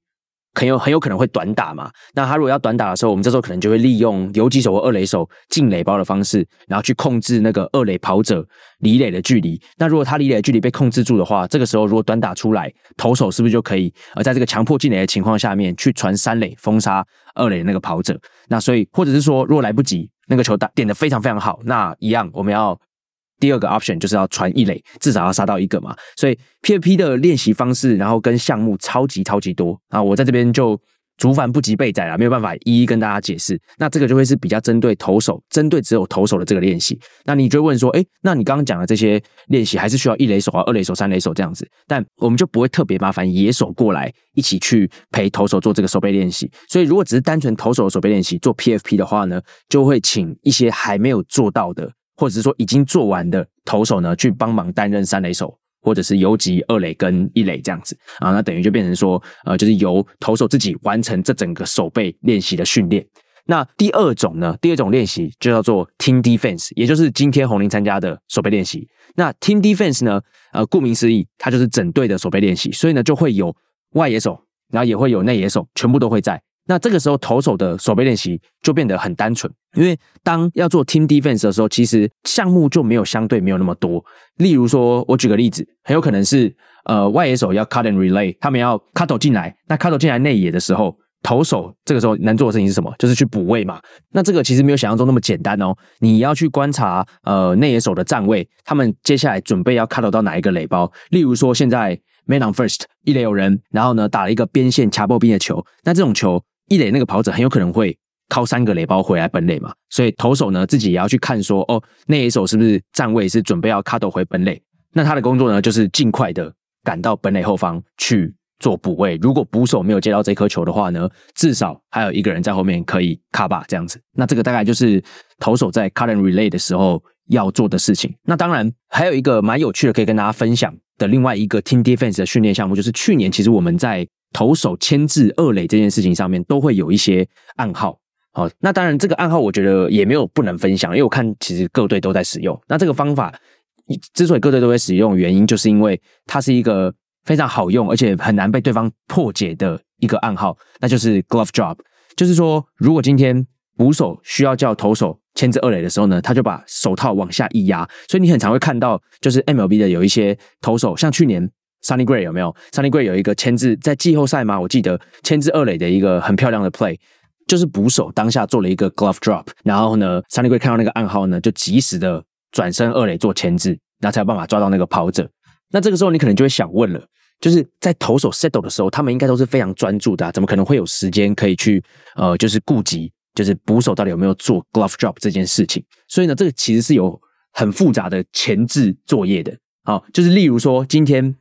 很有很有可能会短打嘛？那他如果要短打的时候，我们这时候可能就会利用游击手或二垒手进垒包的方式，然后去控制那个二垒跑者离垒的距离。那如果他离垒的距离被控制住的话，这个时候如果短打出来，投手是不是就可以呃在这个强迫进垒的情况下面去传三垒封杀二垒那个跑者？那所以或者是说，如果来不及，那个球打点的非常非常好，那一样我们要。第二个 option 就是要传一垒，至少要杀到一个嘛。所以 PFP 的练习方式，然后跟项目超级超级多啊！我在这边就竹繁不及备载了，没有办法一一跟大家解释。那这个就会是比较针对投手，针对只有投手的这个练习。那你就问说，哎，那你刚刚讲的这些练习，还是需要一垒手啊、二垒手、三垒手这样子？但我们就不会特别麻烦野手过来一起去陪投手做这个手背练习。所以如果只是单纯投手的手背练习做 PFP 的话呢，就会请一些还没有做到的。或者是说已经做完的投手呢，去帮忙担任三垒手，或者是游击二垒跟一垒这样子啊，那等于就变成说，呃，就是由投手自己完成这整个手背练习的训练。那第二种呢，第二种练习就叫做 team defense，也就是今天红林参加的手背练习。那 team defense 呢，呃，顾名思义，它就是整队的手背练习，所以呢，就会有外野手，然后也会有内野手，全部都会在。那这个时候，投手的手背练习就变得很单纯，因为当要做 team defense 的时候，其实项目就没有相对没有那么多。例如说，我举个例子，很有可能是呃外野手要 cut and relay，他们要 cut 进来，那 cut 进来内野的时候，投手这个时候能做的事情是什么？就是去补位嘛。那这个其实没有想象中那么简单哦，你要去观察呃内野手的站位，他们接下来准备要 cut 到哪一个垒包。例如说，现在 man on first 一垒有人，然后呢打了一个边线卡波边的球，那这种球。一垒那个跑者很有可能会靠三个垒包回来本垒嘛，所以投手呢自己也要去看说，哦，那一手是不是站位是准备要卡斗回本垒？那他的工作呢就是尽快的赶到本垒后方去做补位。如果捕手没有接到这颗球的话呢，至少还有一个人在后面可以卡吧这样子。那这个大概就是投手在 cut and relay 的时候要做的事情。那当然还有一个蛮有趣的可以跟大家分享的另外一个 team defense 的训练项目，就是去年其实我们在投手牵制二垒这件事情上面都会有一些暗号。好，那当然这个暗号我觉得也没有不能分享，因为我看其实各队都在使用。那这个方法之所以各队都会使用，原因就是因为它是一个非常好用而且很难被对方破解的一个暗号，那就是 glove drop。就是说，如果今天捕手需要叫投手牵制二垒的时候呢，他就把手套往下一压，所以你很常会看到，就是 MLB 的有一些投手，像去年 Sunny Gray 有没有？Sunny Gray 有一个牵制在季后赛吗？我记得牵制二垒的一个很漂亮的 play。就是捕手当下做了一个 glove drop，然后呢，Sunny Gray 看到那个暗号呢，就及时的转身二垒做牵制，那才有办法抓到那个跑者。那这个时候你可能就会想问了，就是在投手 settle 的时候，他们应该都是非常专注的，怎么可能会有时间可以去呃，就是顾及就是捕手到底有没有做 glove drop 这件事情？所以呢，这个其实是有很复杂的前置作业的。好，就是例如说，今天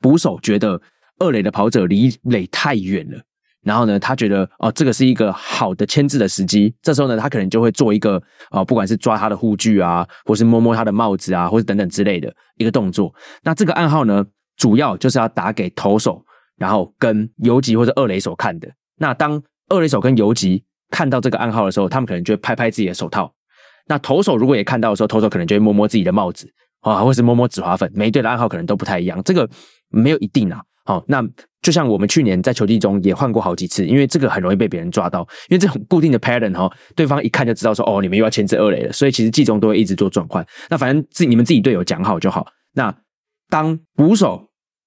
捕手觉得二垒的跑者离垒太远了。然后呢，他觉得哦，这个是一个好的牵制的时机。这时候呢，他可能就会做一个啊，不管是抓他的护具啊，或是摸摸他的帽子啊，或是等等之类的一个动作。那这个暗号呢，主要就是要打给投手，然后跟游击或者二垒手看的。那当二垒手跟游击看到这个暗号的时候，他们可能就会拍拍自己的手套。那投手如果也看到的时候，投手可能就会摸摸自己的帽子啊，或是摸摸紫花粉。每一队的暗号可能都不太一样，这个没有一定啊。好，那。就像我们去年在球季中也换过好几次，因为这个很容易被别人抓到，因为这种固定的 pattern 哈，对方一看就知道说哦，你们又要牵制二垒了，所以其实季中都会一直做转换。那反正自你们自己队友讲好就好。那当捕手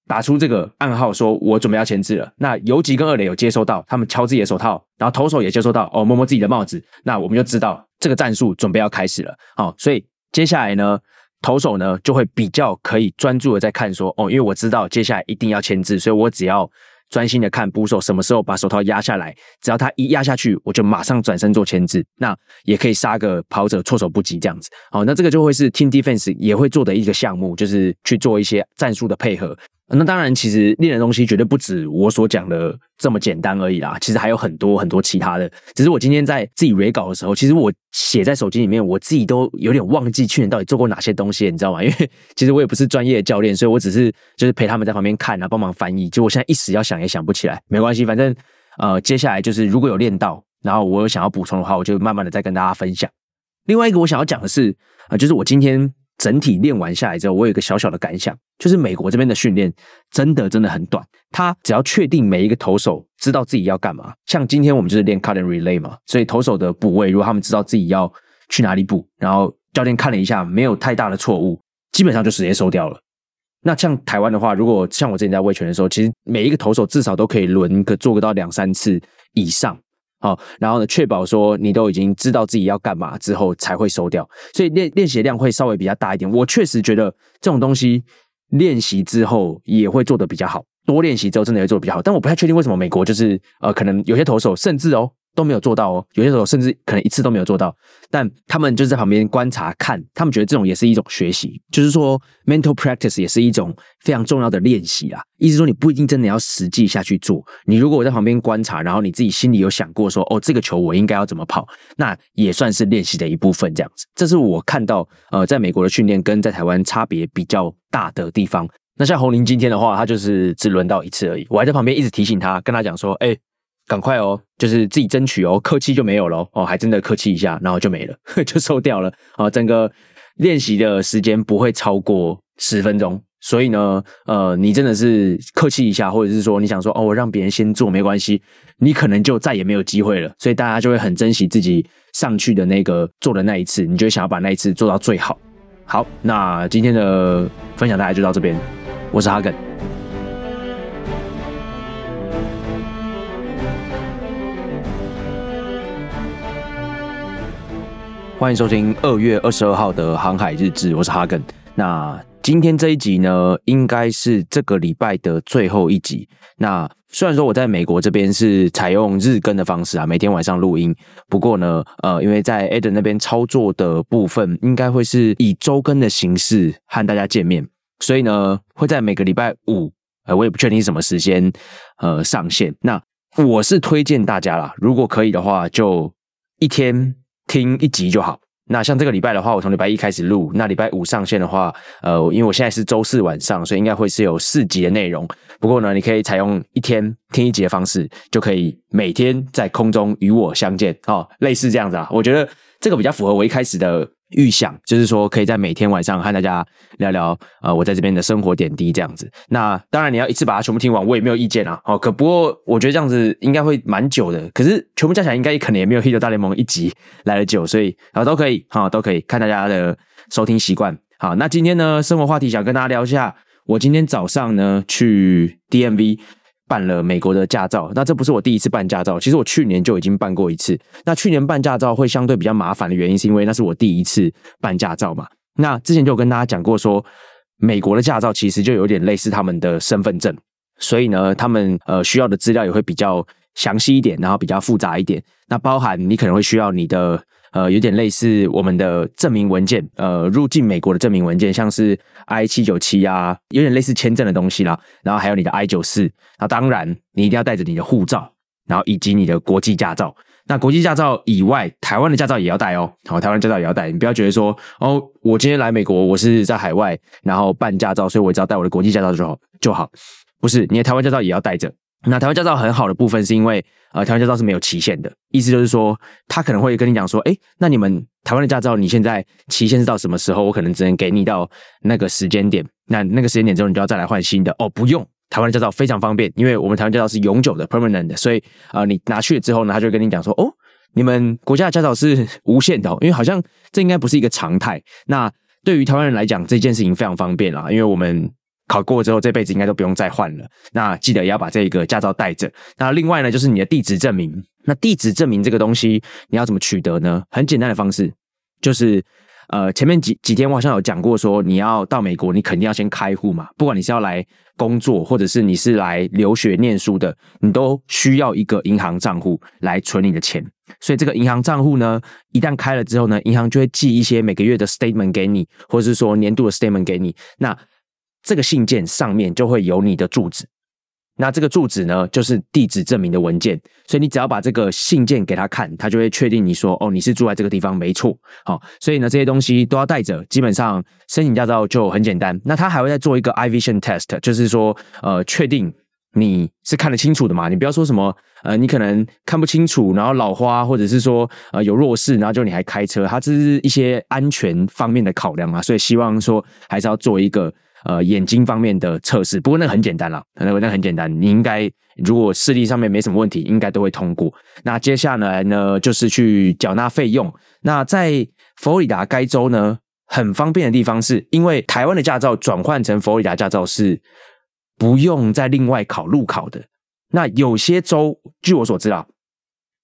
打出这个暗号，说我准备要牵制了，那游击跟二垒有接收到，他们敲自己的手套，然后投手也接收到，哦，摸摸自己的帽子，那我们就知道这个战术准备要开始了。好，所以接下来呢？投手呢就会比较可以专注的在看说哦，因为我知道接下来一定要牵制，所以我只要专心的看捕手什么时候把手套压下来，只要他一压下去，我就马上转身做牵制，那也可以杀个跑者措手不及这样子。好，那这个就会是 team defense 也会做的一个项目，就是去做一些战术的配合。那当然，其实练的东西绝对不止我所讲的这么简单而已啦。其实还有很多很多其他的。只是我今天在自己 re 稿的时候，其实我写在手机里面，我自己都有点忘记去年到底做过哪些东西，你知道吗？因为其实我也不是专业的教练，所以我只是就是陪他们在旁边看啊，帮忙翻译。就我现在一时要想也想不起来，没关系，反正呃，接下来就是如果有练到，然后我有想要补充的话，我就慢慢的再跟大家分享。另外一个我想要讲的是啊，就是我今天。整体练完下来之后，我有一个小小的感想，就是美国这边的训练真的真的很短。他只要确定每一个投手知道自己要干嘛，像今天我们就是练 cut and relay 嘛，所以投手的补位，如果他们知道自己要去哪里补，然后教练看了一下没有太大的错误，基本上就直接收掉了。那像台湾的话，如果像我之前在威权的时候，其实每一个投手至少都可以轮个做个到两三次以上。好，然后呢，确保说你都已经知道自己要干嘛之后才会收掉，所以练练习量会稍微比较大一点。我确实觉得这种东西练习之后也会做得比较好，多练习之后真的会做得比较好。但我不太确定为什么美国就是呃，可能有些投手甚至哦。都没有做到哦，有些时候甚至可能一次都没有做到，但他们就是在旁边观察看，他们觉得这种也是一种学习，就是说 mental practice 也是一种非常重要的练习啊。意思说你不一定真的要实际下去做，你如果我在旁边观察，然后你自己心里有想过说，哦，这个球我应该要怎么跑，那也算是练习的一部分。这样子，这是我看到呃，在美国的训练跟在台湾差别比较大的地方。那像红林今天的话，他就是只轮到一次而已，我还在旁边一直提醒他，跟他讲说，哎。赶快哦，就是自己争取哦，客气就没有了哦，还真的客气一下，然后就没了，就收掉了啊。整个练习的时间不会超过十分钟，所以呢，呃，你真的是客气一下，或者是说你想说哦，我让别人先做没关系，你可能就再也没有机会了。所以大家就会很珍惜自己上去的那个做的那一次，你就想要把那一次做到最好。好，那今天的分享大概就到这边，我是哈根。欢迎收听二月二十二号的航海日志，我是哈根。那今天这一集呢，应该是这个礼拜的最后一集。那虽然说我在美国这边是采用日更的方式啊，每天晚上录音。不过呢，呃，因为在 Eden 那边操作的部分，应该会是以周更的形式和大家见面，所以呢，会在每个礼拜五呃，我也不确定什么时间呃上线。那我是推荐大家啦，如果可以的话，就一天听一集就好。那像这个礼拜的话，我从礼拜一开始录，那礼拜五上线的话，呃，因为我现在是周四晚上，所以应该会是有四集的内容。不过呢，你可以采用一天听一集的方式，就可以每天在空中与我相见哦，类似这样子啊。我觉得这个比较符合我一开始的。预想就是说，可以在每天晚上和大家聊聊，呃，我在这边的生活点滴这样子。那当然你要一次把它全部听完，我也没有意见啊。哦，可不过我觉得这样子应该会蛮久的。可是全部加起来应该可能也没有《h i t 大联盟》一集来的久，所以啊都可以哈，都可以看大家的收听习惯。好，那今天呢，生活话题想跟大家聊一下，我今天早上呢去 DMV。办了美国的驾照，那这不是我第一次办驾照，其实我去年就已经办过一次。那去年办驾照会相对比较麻烦的原因，是因为那是我第一次办驾照嘛。那之前就有跟大家讲过，说美国的驾照其实就有点类似他们的身份证，所以呢，他们呃需要的资料也会比较详细一点，然后比较复杂一点。那包含你可能会需要你的。呃，有点类似我们的证明文件，呃，入境美国的证明文件，像是 I 七九七啊，有点类似签证的东西啦。然后还有你的 I 九四，那当然你一定要带着你的护照，然后以及你的国际驾照。那国际驾照以外，台湾的驾照也要带哦。好，台湾驾照也要带，你不要觉得说，哦，我今天来美国，我是在海外，然后办驾照，所以我只要带我的国际驾照就好就好。不是，你的台湾驾照也要带着。那台湾驾照很好的部分是因为，呃，台湾驾照是没有期限的，意思就是说，他可能会跟你讲说，哎，那你们台湾的驾照，你现在期限是到什么时候？我可能只能给你到那个时间点，那那个时间点之后，你就要再来换新的。哦，不用，台湾的驾照非常方便，因为我们台湾驾照是永久的 （permanent） 的，所以，呃，你拿去了之后呢，他就跟你讲说，哦，你们国家的驾照是无限的，因为好像这应该不是一个常态。那对于台湾人来讲，这件事情非常方便啦，因为我们。考过之后，这辈子应该都不用再换了。那记得也要把这个驾照带着。那另外呢，就是你的地址证明。那地址证明这个东西，你要怎么取得呢？很简单的方式，就是呃，前面几几天我好像有讲过，说你要到美国，你肯定要先开户嘛。不管你是要来工作，或者是你是来留学念书的，你都需要一个银行账户来存你的钱。所以这个银行账户呢，一旦开了之后呢，银行就会寄一些每个月的 statement 给你，或者是说年度的 statement 给你。那这个信件上面就会有你的住址，那这个住址呢，就是地址证明的文件，所以你只要把这个信件给他看，他就会确定你说哦，你是住在这个地方，没错。好，所以呢，这些东西都要带着，基本上申请驾照就很简单。那他还会再做一个 I vision test，就是说呃，确定你是看得清楚的嘛？你不要说什么呃，你可能看不清楚，然后老花，或者是说呃有弱视，然后就你还开车，它这是一些安全方面的考量啊。所以希望说还是要做一个。呃，眼睛方面的测试，不过那很简单了，那个那很简单，你应该如果视力上面没什么问题，应该都会通过。那接下来呢，就是去缴纳费用。那在佛罗里达该州呢，很方便的地方是，因为台湾的驾照转换成佛罗里达驾照是不用再另外考路考的。那有些州，据我所知啊，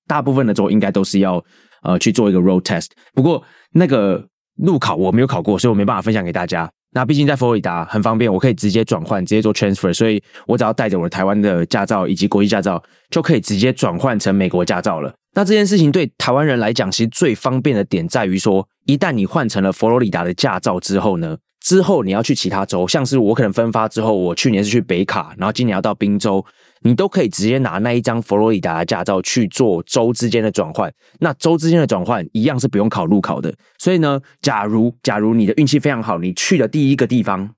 大部分的州应该都是要呃去做一个 road test。不过那个路考我没有考过，所以我没办法分享给大家。那毕竟在佛罗里达很方便，我可以直接转换，直接做 transfer，所以我只要带着我的台湾的驾照以及国际驾照，就可以直接转换成美国驾照了。那这件事情对台湾人来讲，其实最方便的点在于说，一旦你换成了佛罗里达的驾照之后呢？之后你要去其他州，像是我可能分发之后，我去年是去北卡，然后今年要到宾州，你都可以直接拿那一张佛罗里达的驾照去做州之间的转换。那州之间的转换一样是不用考路考的。所以呢，假如假如你的运气非常好，你去的第一个地方，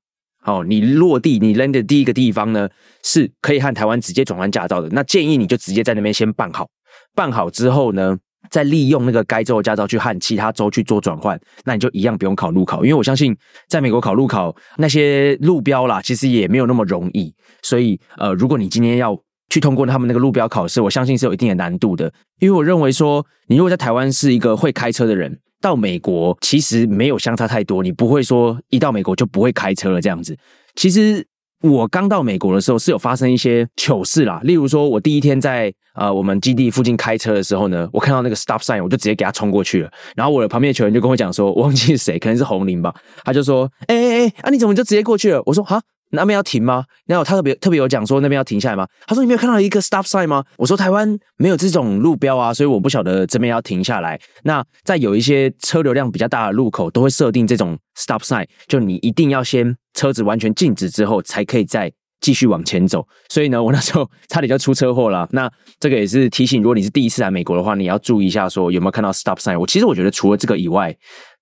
哦，你落地你 land 的第一个地方呢，是可以和台湾直接转换驾照的。那建议你就直接在那边先办好，办好之后呢？再利用那个该州的驾照去和其他州去做转换，那你就一样不用考路考，因为我相信在美国考路考那些路标啦，其实也没有那么容易。所以呃，如果你今天要去通过他们那个路标考试，我相信是有一定的难度的。因为我认为说，你如果在台湾是一个会开车的人，到美国其实没有相差太多，你不会说一到美国就不会开车了这样子。其实。我刚到美国的时候是有发生一些糗事啦，例如说，我第一天在呃我们基地附近开车的时候呢，我看到那个 stop sign，我就直接给他冲过去了。然后我的旁边的球员就跟我讲说，忘记是谁，可能是红林吧，他就说，哎哎哎，啊你怎么就直接过去了？我说，哈。那边要停吗？然后他特别特别有讲说那边要停下来吗？他说你没有看到一个 stop sign 吗？我说台湾没有这种路标啊，所以我不晓得这边要停下来。那在有一些车流量比较大的路口，都会设定这种 stop sign，就你一定要先车子完全静止之后，才可以再继续往前走。所以呢，我那时候差点就出车祸了。那这个也是提醒，如果你是第一次来美国的话，你要注意一下，说有没有看到 stop sign。我其实我觉得除了这个以外，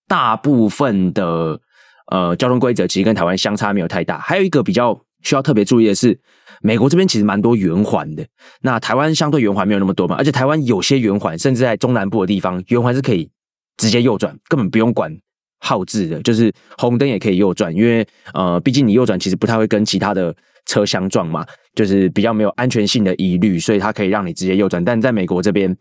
大部分的呃交通规则其实跟台湾相差没有太大。还有一个比较需要特别注意的是。美国这边其实蛮多圆环的，那台湾相对圆环没有那么多嘛，而且台湾有些圆环，甚至在中南部的地方，圆环是可以直接右转，根本不用管号志的，就是红灯也可以右转，因为呃，毕竟你右转其实不太会跟其他的车相撞嘛，就是比较没有安全性的疑虑，所以它可以让你直接右转。但在美国这边，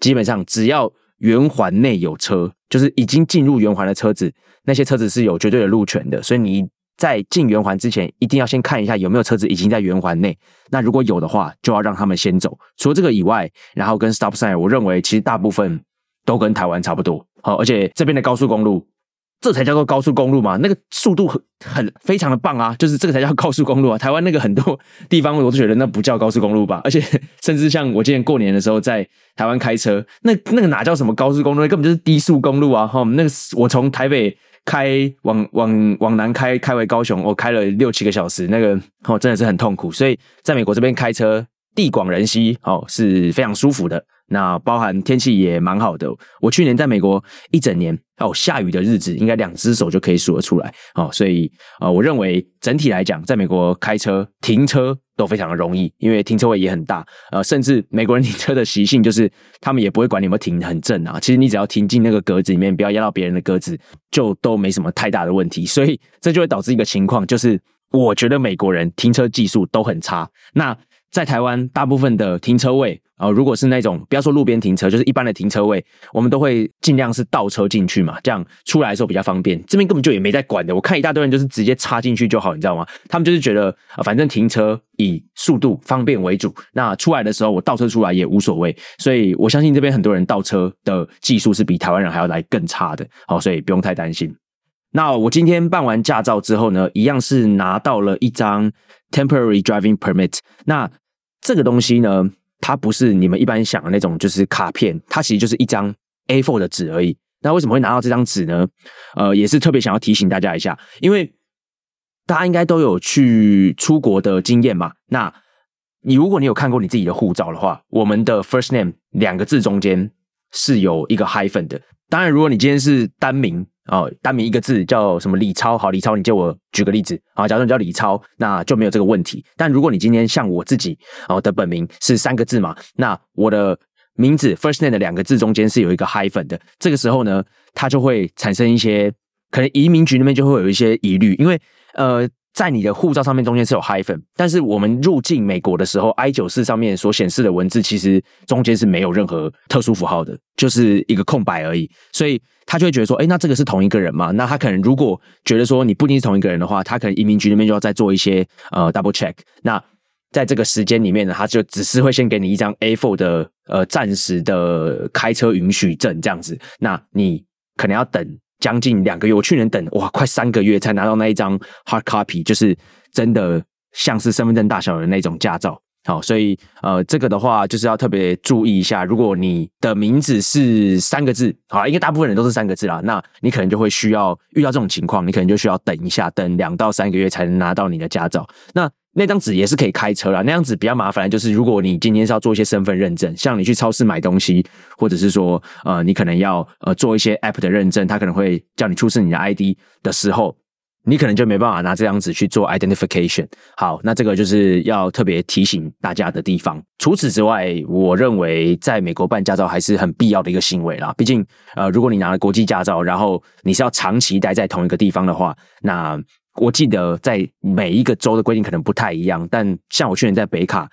基本上只要圆环内有车，就是已经进入圆环的车子，那些车子是有绝对的路权的，所以你。在进圆环之前，一定要先看一下有没有车子已经在圆环内。那如果有的话，就要让他们先走。除了这个以外，然后跟 stop sign，我认为其实大部分都跟台湾差不多。好，而且这边的高速公路，这才叫做高速公路嘛？那个速度很很非常的棒啊！就是这个才叫高速公路啊！台湾那个很多地方我都觉得那不叫高速公路吧？而且甚至像我今年过年的时候在台湾开车，那那个哪叫什么高速公路？根本就是低速公路啊！哈，那个我从台北。开往往往南开开回高雄，我开了六七个小时，那个哦真的是很痛苦。所以在美国这边开车地广人稀哦是非常舒服的。那包含天气也蛮好的。我去年在美国一整年哦下雨的日子，应该两只手就可以数得出来哦。所以呃，我认为整体来讲，在美国开车停车。都非常的容易，因为停车位也很大，呃，甚至美国人停车的习性就是他们也不会管你有没有停很正啊。其实你只要停进那个格子里面，不要压到别人的格子，就都没什么太大的问题。所以这就会导致一个情况，就是我觉得美国人停车技术都很差。那在台湾，大部分的停车位啊，如果是那种不要说路边停车，就是一般的停车位，我们都会尽量是倒车进去嘛，这样出来的时候比较方便。这边根本就也没在管的，我看一大堆人就是直接插进去就好，你知道吗？他们就是觉得，反正停车以速度方便为主，那出来的时候我倒车出来也无所谓。所以我相信这边很多人倒车的技术是比台湾人还要来更差的，好，所以不用太担心。那我今天办完驾照之后呢，一样是拿到了一张 temporary driving permit。那这个东西呢，它不是你们一般想的那种，就是卡片，它其实就是一张 A4 的纸而已。那为什么会拿到这张纸呢？呃，也是特别想要提醒大家一下，因为大家应该都有去出国的经验嘛。那你如果你有看过你自己的护照的话，我们的 first name 两个字中间是有一个 hyphen 的。当然，如果你今天是单名。哦，单名一个字叫什么李超？好，李超，你借我举个例子啊。假如你叫李超，那就没有这个问题。但如果你今天像我自己哦的本名是三个字嘛，那我的名字 first name 的两个字中间是有一个 hyphen 的，这个时候呢，它就会产生一些可能移民局那边就会有一些疑虑，因为呃。在你的护照上面中间是有 hyphen，但是我们入境美国的时候，I 九四上面所显示的文字其实中间是没有任何特殊符号的，就是一个空白而已。所以他就会觉得说，哎，那这个是同一个人吗？那他可能如果觉得说你不一定是同一个人的话，他可能移民局那边就要再做一些呃 double check。那在这个时间里面呢，他就只是会先给你一张 A4 的呃暂时的开车允许证这样子，那你可能要等。将近两个月，我去年等哇，快三个月才拿到那一张 hard copy，就是真的像是身份证大小的那种驾照。好，所以呃，这个的话就是要特别注意一下，如果你的名字是三个字，好，应该大部分人都是三个字啦，那你可能就会需要遇到这种情况，你可能就需要等一下，等两到三个月才能拿到你的驾照。那那张纸也是可以开车啦，那样子比较麻烦，就是如果你今天是要做一些身份认证，像你去超市买东西，或者是说呃，你可能要呃做一些 app 的认证，他可能会叫你出示你的 ID 的时候，你可能就没办法拿这张纸去做 identification。好，那这个就是要特别提醒大家的地方。除此之外，我认为在美国办驾照还是很必要的一个行为啦。毕竟呃，如果你拿了国际驾照，然后你是要长期待在同一个地方的话，那我记得在每一个州的规定可能不太一样，但像我去年在北卡，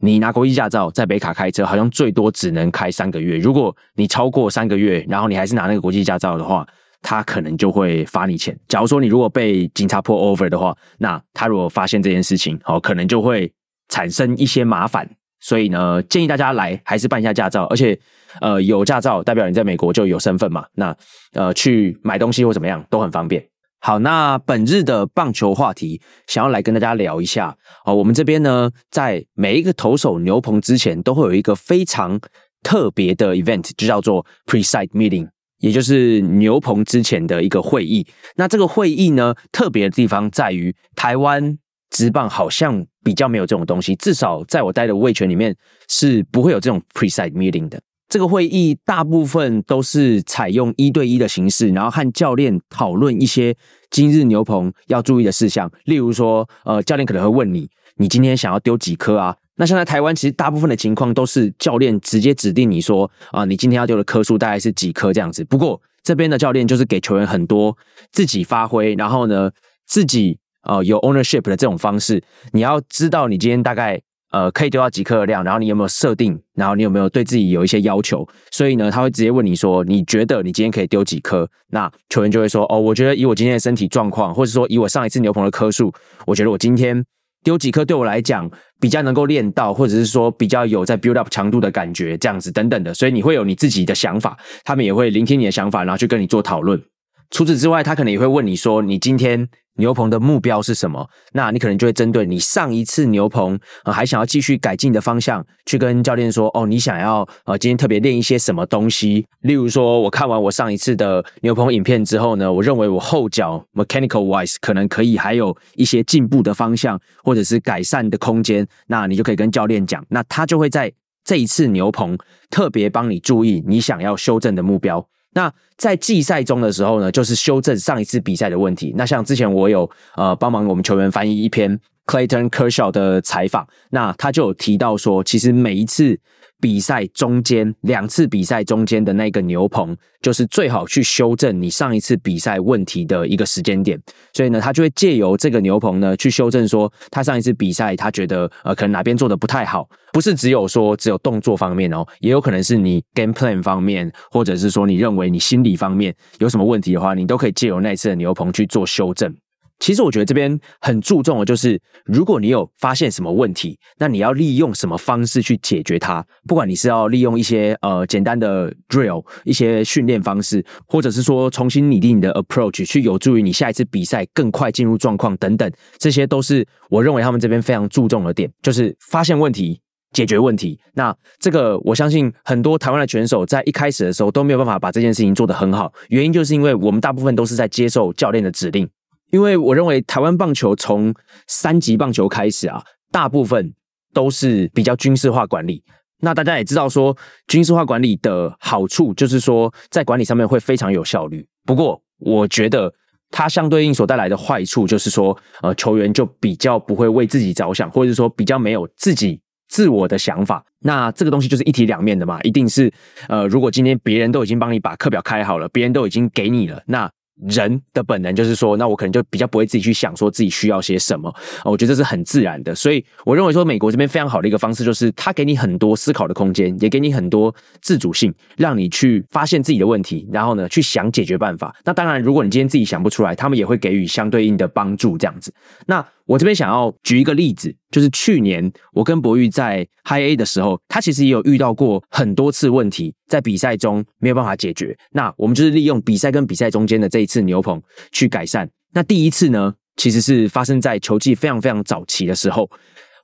你拿国际驾照在北卡开车，好像最多只能开三个月。如果你超过三个月，然后你还是拿那个国际驾照的话，他可能就会罚你钱。假如说你如果被警察 pull over 的话，那他如果发现这件事情，哦，可能就会产生一些麻烦。所以呢，建议大家来还是办一下驾照，而且呃，有驾照代表你在美国就有身份嘛，那呃，去买东西或怎么样都很方便。好，那本日的棒球话题，想要来跟大家聊一下哦。我们这边呢，在每一个投手牛棚之前，都会有一个非常特别的 event，就叫做 pre-site meeting，也就是牛棚之前的一个会议。那这个会议呢，特别的地方在于，台湾职棒好像比较没有这种东西，至少在我待的位权里面是不会有这种 preside meeting 的。这个会议大部分都是采用一对一的形式，然后和教练讨论一些今日牛棚要注意的事项，例如说，呃，教练可能会问你，你今天想要丢几颗啊？那现在台湾其实大部分的情况都是教练直接指定你说，啊，你今天要丢的颗数大概是几颗这样子。不过这边的教练就是给球员很多自己发挥，然后呢，自己呃有 ownership 的这种方式，你要知道你今天大概。呃，可以丢到几颗的量，然后你有没有设定？然后你有没有对自己有一些要求？所以呢，他会直接问你说：“你觉得你今天可以丢几颗？”那球员就会说：“哦，我觉得以我今天的身体状况，或者说以我上一次牛棚的颗数，我觉得我今天丢几颗对我来讲比较能够练到，或者是说比较有在 build up 强度的感觉，这样子等等的。所以你会有你自己的想法，他们也会聆听你的想法，然后去跟你做讨论。除此之外，他可能也会问你说：“你今天？”牛棚的目标是什么？那你可能就会针对你上一次牛棚呃还想要继续改进的方向，去跟教练说哦，你想要呃今天特别练一些什么东西？例如说，我看完我上一次的牛棚影片之后呢，我认为我后脚 mechanical wise 可能可以还有一些进步的方向，或者是改善的空间。那你就可以跟教练讲，那他就会在这一次牛棚特别帮你注意你想要修正的目标。那在季赛中的时候呢，就是修正上一次比赛的问题。那像之前我有呃帮忙我们球员翻译一篇 Clayton Kershaw 的采访，那他就有提到说，其实每一次。比赛中间两次比赛中间的那个牛棚，就是最好去修正你上一次比赛问题的一个时间点。所以呢，他就会借由这个牛棚呢，去修正说他上一次比赛他觉得呃可能哪边做的不太好，不是只有说只有动作方面哦，也有可能是你 game plan 方面，或者是说你认为你心理方面有什么问题的话，你都可以借由那次的牛棚去做修正。其实我觉得这边很注重的就是，如果你有发现什么问题，那你要利用什么方式去解决它？不管你是要利用一些呃简单的 drill、一些训练方式，或者是说重新拟定你的 approach，去有助于你下一次比赛更快进入状况等等，这些都是我认为他们这边非常注重的点，就是发现问题、解决问题。那这个我相信很多台湾的选手在一开始的时候都没有办法把这件事情做得很好，原因就是因为我们大部分都是在接受教练的指令。因为我认为台湾棒球从三级棒球开始啊，大部分都是比较军事化管理。那大家也知道说，军事化管理的好处就是说，在管理上面会非常有效率。不过，我觉得它相对应所带来的坏处就是说，呃，球员就比较不会为自己着想，或者是说比较没有自己自我的想法。那这个东西就是一体两面的嘛，一定是呃，如果今天别人都已经帮你把课表开好了，别人都已经给你了，那。人的本能就是说，那我可能就比较不会自己去想说自己需要些什么，我觉得这是很自然的。所以我认为说，美国这边非常好的一个方式就是，他给你很多思考的空间，也给你很多自主性，让你去发现自己的问题，然后呢去想解决办法。那当然，如果你今天自己想不出来，他们也会给予相对应的帮助，这样子。那我这边想要举一个例子，就是去年我跟博玉在 High A 的时候，他其实也有遇到过很多次问题，在比赛中没有办法解决。那我们就是利用比赛跟比赛中间的这一次牛棚去改善。那第一次呢，其实是发生在球季非常非常早期的时候，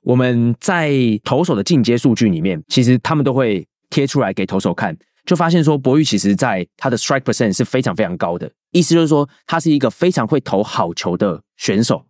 我们在投手的进阶数据里面，其实他们都会贴出来给投手看，就发现说博玉其实在他的 strike percent 是非常非常高的，意思就是说他是一个非常会投好球的选手。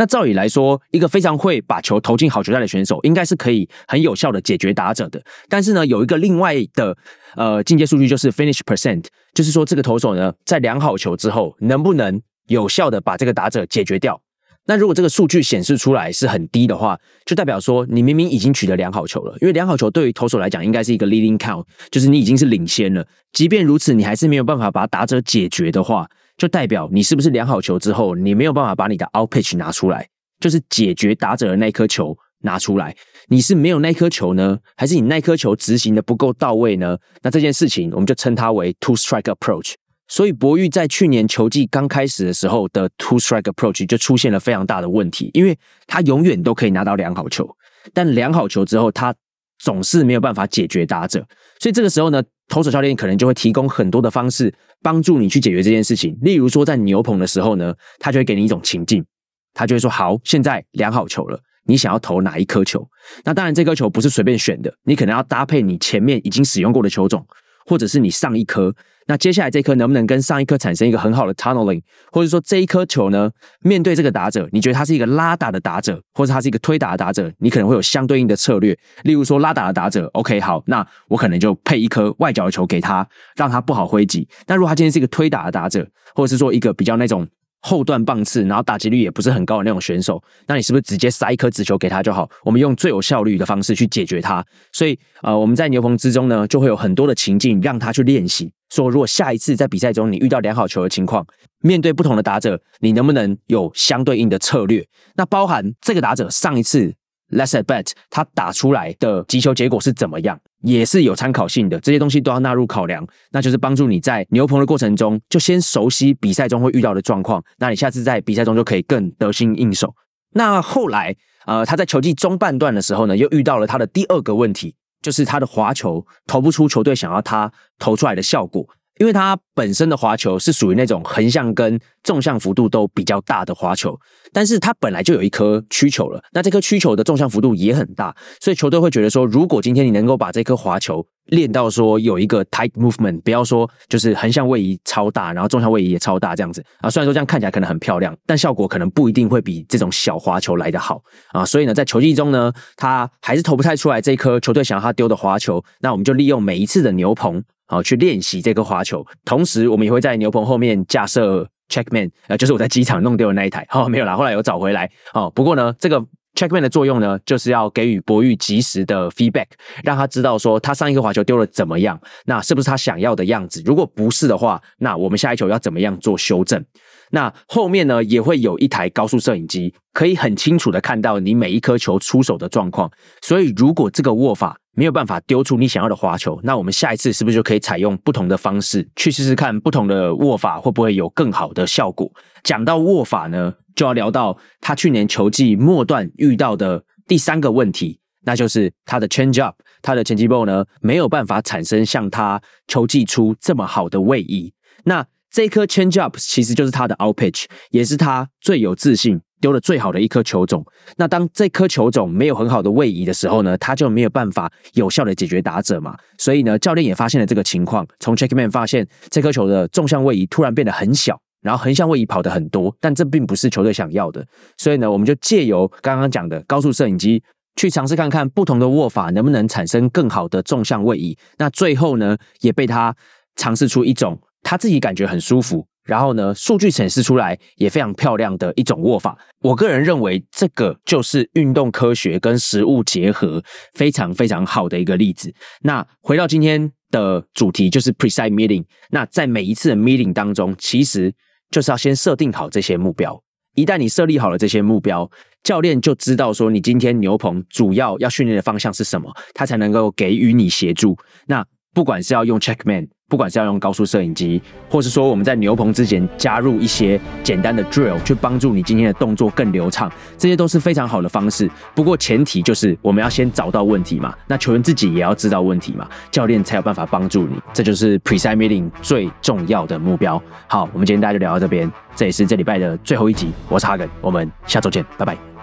那照理来说，一个非常会把球投进好球带的选手，应该是可以很有效的解决打者的。但是呢，有一个另外的呃进阶数据，就是 finish percent，就是说这个投手呢，在量好球之后，能不能有效的把这个打者解决掉？那如果这个数据显示出来是很低的话，就代表说你明明已经取得良好球了。因为良好球对于投手来讲，应该是一个 leading count，就是你已经是领先了。即便如此，你还是没有办法把打者解决的话。就代表你是不是量好球之后，你没有办法把你的 out pitch 拿出来，就是解决打者的那颗球拿出来。你是没有那颗球呢，还是你那颗球执行的不够到位呢？那这件事情我们就称它为 two strike approach。所以博玉在去年球季刚开始的时候的 two strike approach 就出现了非常大的问题，因为他永远都可以拿到良好球，但良好球之后，他总是没有办法解决打者。所以这个时候呢，投手教练可能就会提供很多的方式。帮助你去解决这件事情，例如说在牛棚的时候呢，他就会给你一种情境，他就会说：好，现在量好球了，你想要投哪一颗球？那当然，这颗球不是随便选的，你可能要搭配你前面已经使用过的球种，或者是你上一颗。那接下来这颗能不能跟上一颗产生一个很好的 tunneling，或者说这一颗球呢，面对这个打者，你觉得他是一个拉打的打者，或者他是一个推打的打者，你可能会有相对应的策略。例如说拉打的打者，OK，好，那我可能就配一颗外角的球给他，让他不好挥击。那如果他今天是一个推打的打者，或者是说一个比较那种。后段棒次，然后打击率也不是很高的那种选手，那你是不是直接塞一颗直球给他就好？我们用最有效率的方式去解决他。所以，呃，我们在牛棚之中呢，就会有很多的情境让他去练习。说，如果下一次在比赛中你遇到良好球的情况，面对不同的打者，你能不能有相对应的策略？那包含这个打者上一次 Let's at bat 他打出来的击球结果是怎么样？也是有参考性的，这些东西都要纳入考量。那就是帮助你在牛棚的过程中，就先熟悉比赛中会遇到的状况。那你下次在比赛中就可以更得心应手。那后来，呃，他在球季中半段的时候呢，又遇到了他的第二个问题，就是他的滑球投不出球队想要他投出来的效果。因为它本身的滑球是属于那种横向跟纵向幅度都比较大的滑球，但是它本来就有一颗曲球了，那这颗曲球的纵向幅度也很大，所以球队会觉得说，如果今天你能够把这颗滑球练到说有一个 tight movement，不要说就是横向位移超大，然后纵向位移也超大这样子啊，虽然说这样看起来可能很漂亮，但效果可能不一定会比这种小滑球来得好啊，所以呢，在球技中呢，他还是投不太出来这颗球队想要他丢的滑球，那我们就利用每一次的牛棚。好，去练习这个滑球，同时我们也会在牛棚后面架设 checkman，呃，就是我在机场弄丢的那一台。好，没有啦，后来有找回来。哦，不过呢，这个 checkman 的作用呢，就是要给予博玉及时的 feedback，让他知道说他上一个滑球丢了怎么样，那是不是他想要的样子？如果不是的话，那我们下一球要怎么样做修正？那后面呢，也会有一台高速摄影机，可以很清楚的看到你每一颗球出手的状况。所以，如果这个握法，没有办法丢出你想要的滑球，那我们下一次是不是就可以采用不同的方式去试试看，不同的握法会不会有更好的效果？讲到握法呢，就要聊到他去年球季末段遇到的第三个问题，那就是他的 change up，他的前击 ball 呢没有办法产生像他球季初这么好的位移。那这颗 change up 其实就是他的 out pitch，也是他最有自信。丢了最好的一颗球种，那当这颗球种没有很好的位移的时候呢，他就没有办法有效的解决打者嘛。所以呢，教练也发现了这个情况，从 checkman 发现这颗球的纵向位移突然变得很小，然后横向位移跑得很多，但这并不是球队想要的。所以呢，我们就借由刚刚讲的高速摄影机去尝试看看不同的握法能不能产生更好的纵向位移。那最后呢，也被他尝试出一种他自己感觉很舒服。然后呢，数据显示出来也非常漂亮的一种握法。我个人认为，这个就是运动科学跟实物结合非常非常好的一个例子。那回到今天的主题，就是 precise meeting。那在每一次的 meeting 当中，其实就是要先设定好这些目标。一旦你设立好了这些目标，教练就知道说你今天牛棚主要要训练的方向是什么，他才能够给予你协助。那不管是要用 checkman。不管是要用高速摄影机，或是说我们在牛棚之前加入一些简单的 drill，去帮助你今天的动作更流畅，这些都是非常好的方式。不过前提就是我们要先找到问题嘛，那球员自己也要知道问题嘛，教练才有办法帮助你。这就是 precise meeting 最重要的目标。好，我们今天大家就聊到这边，这也是这礼拜的最后一集。我是哈根，我们下周见，拜拜。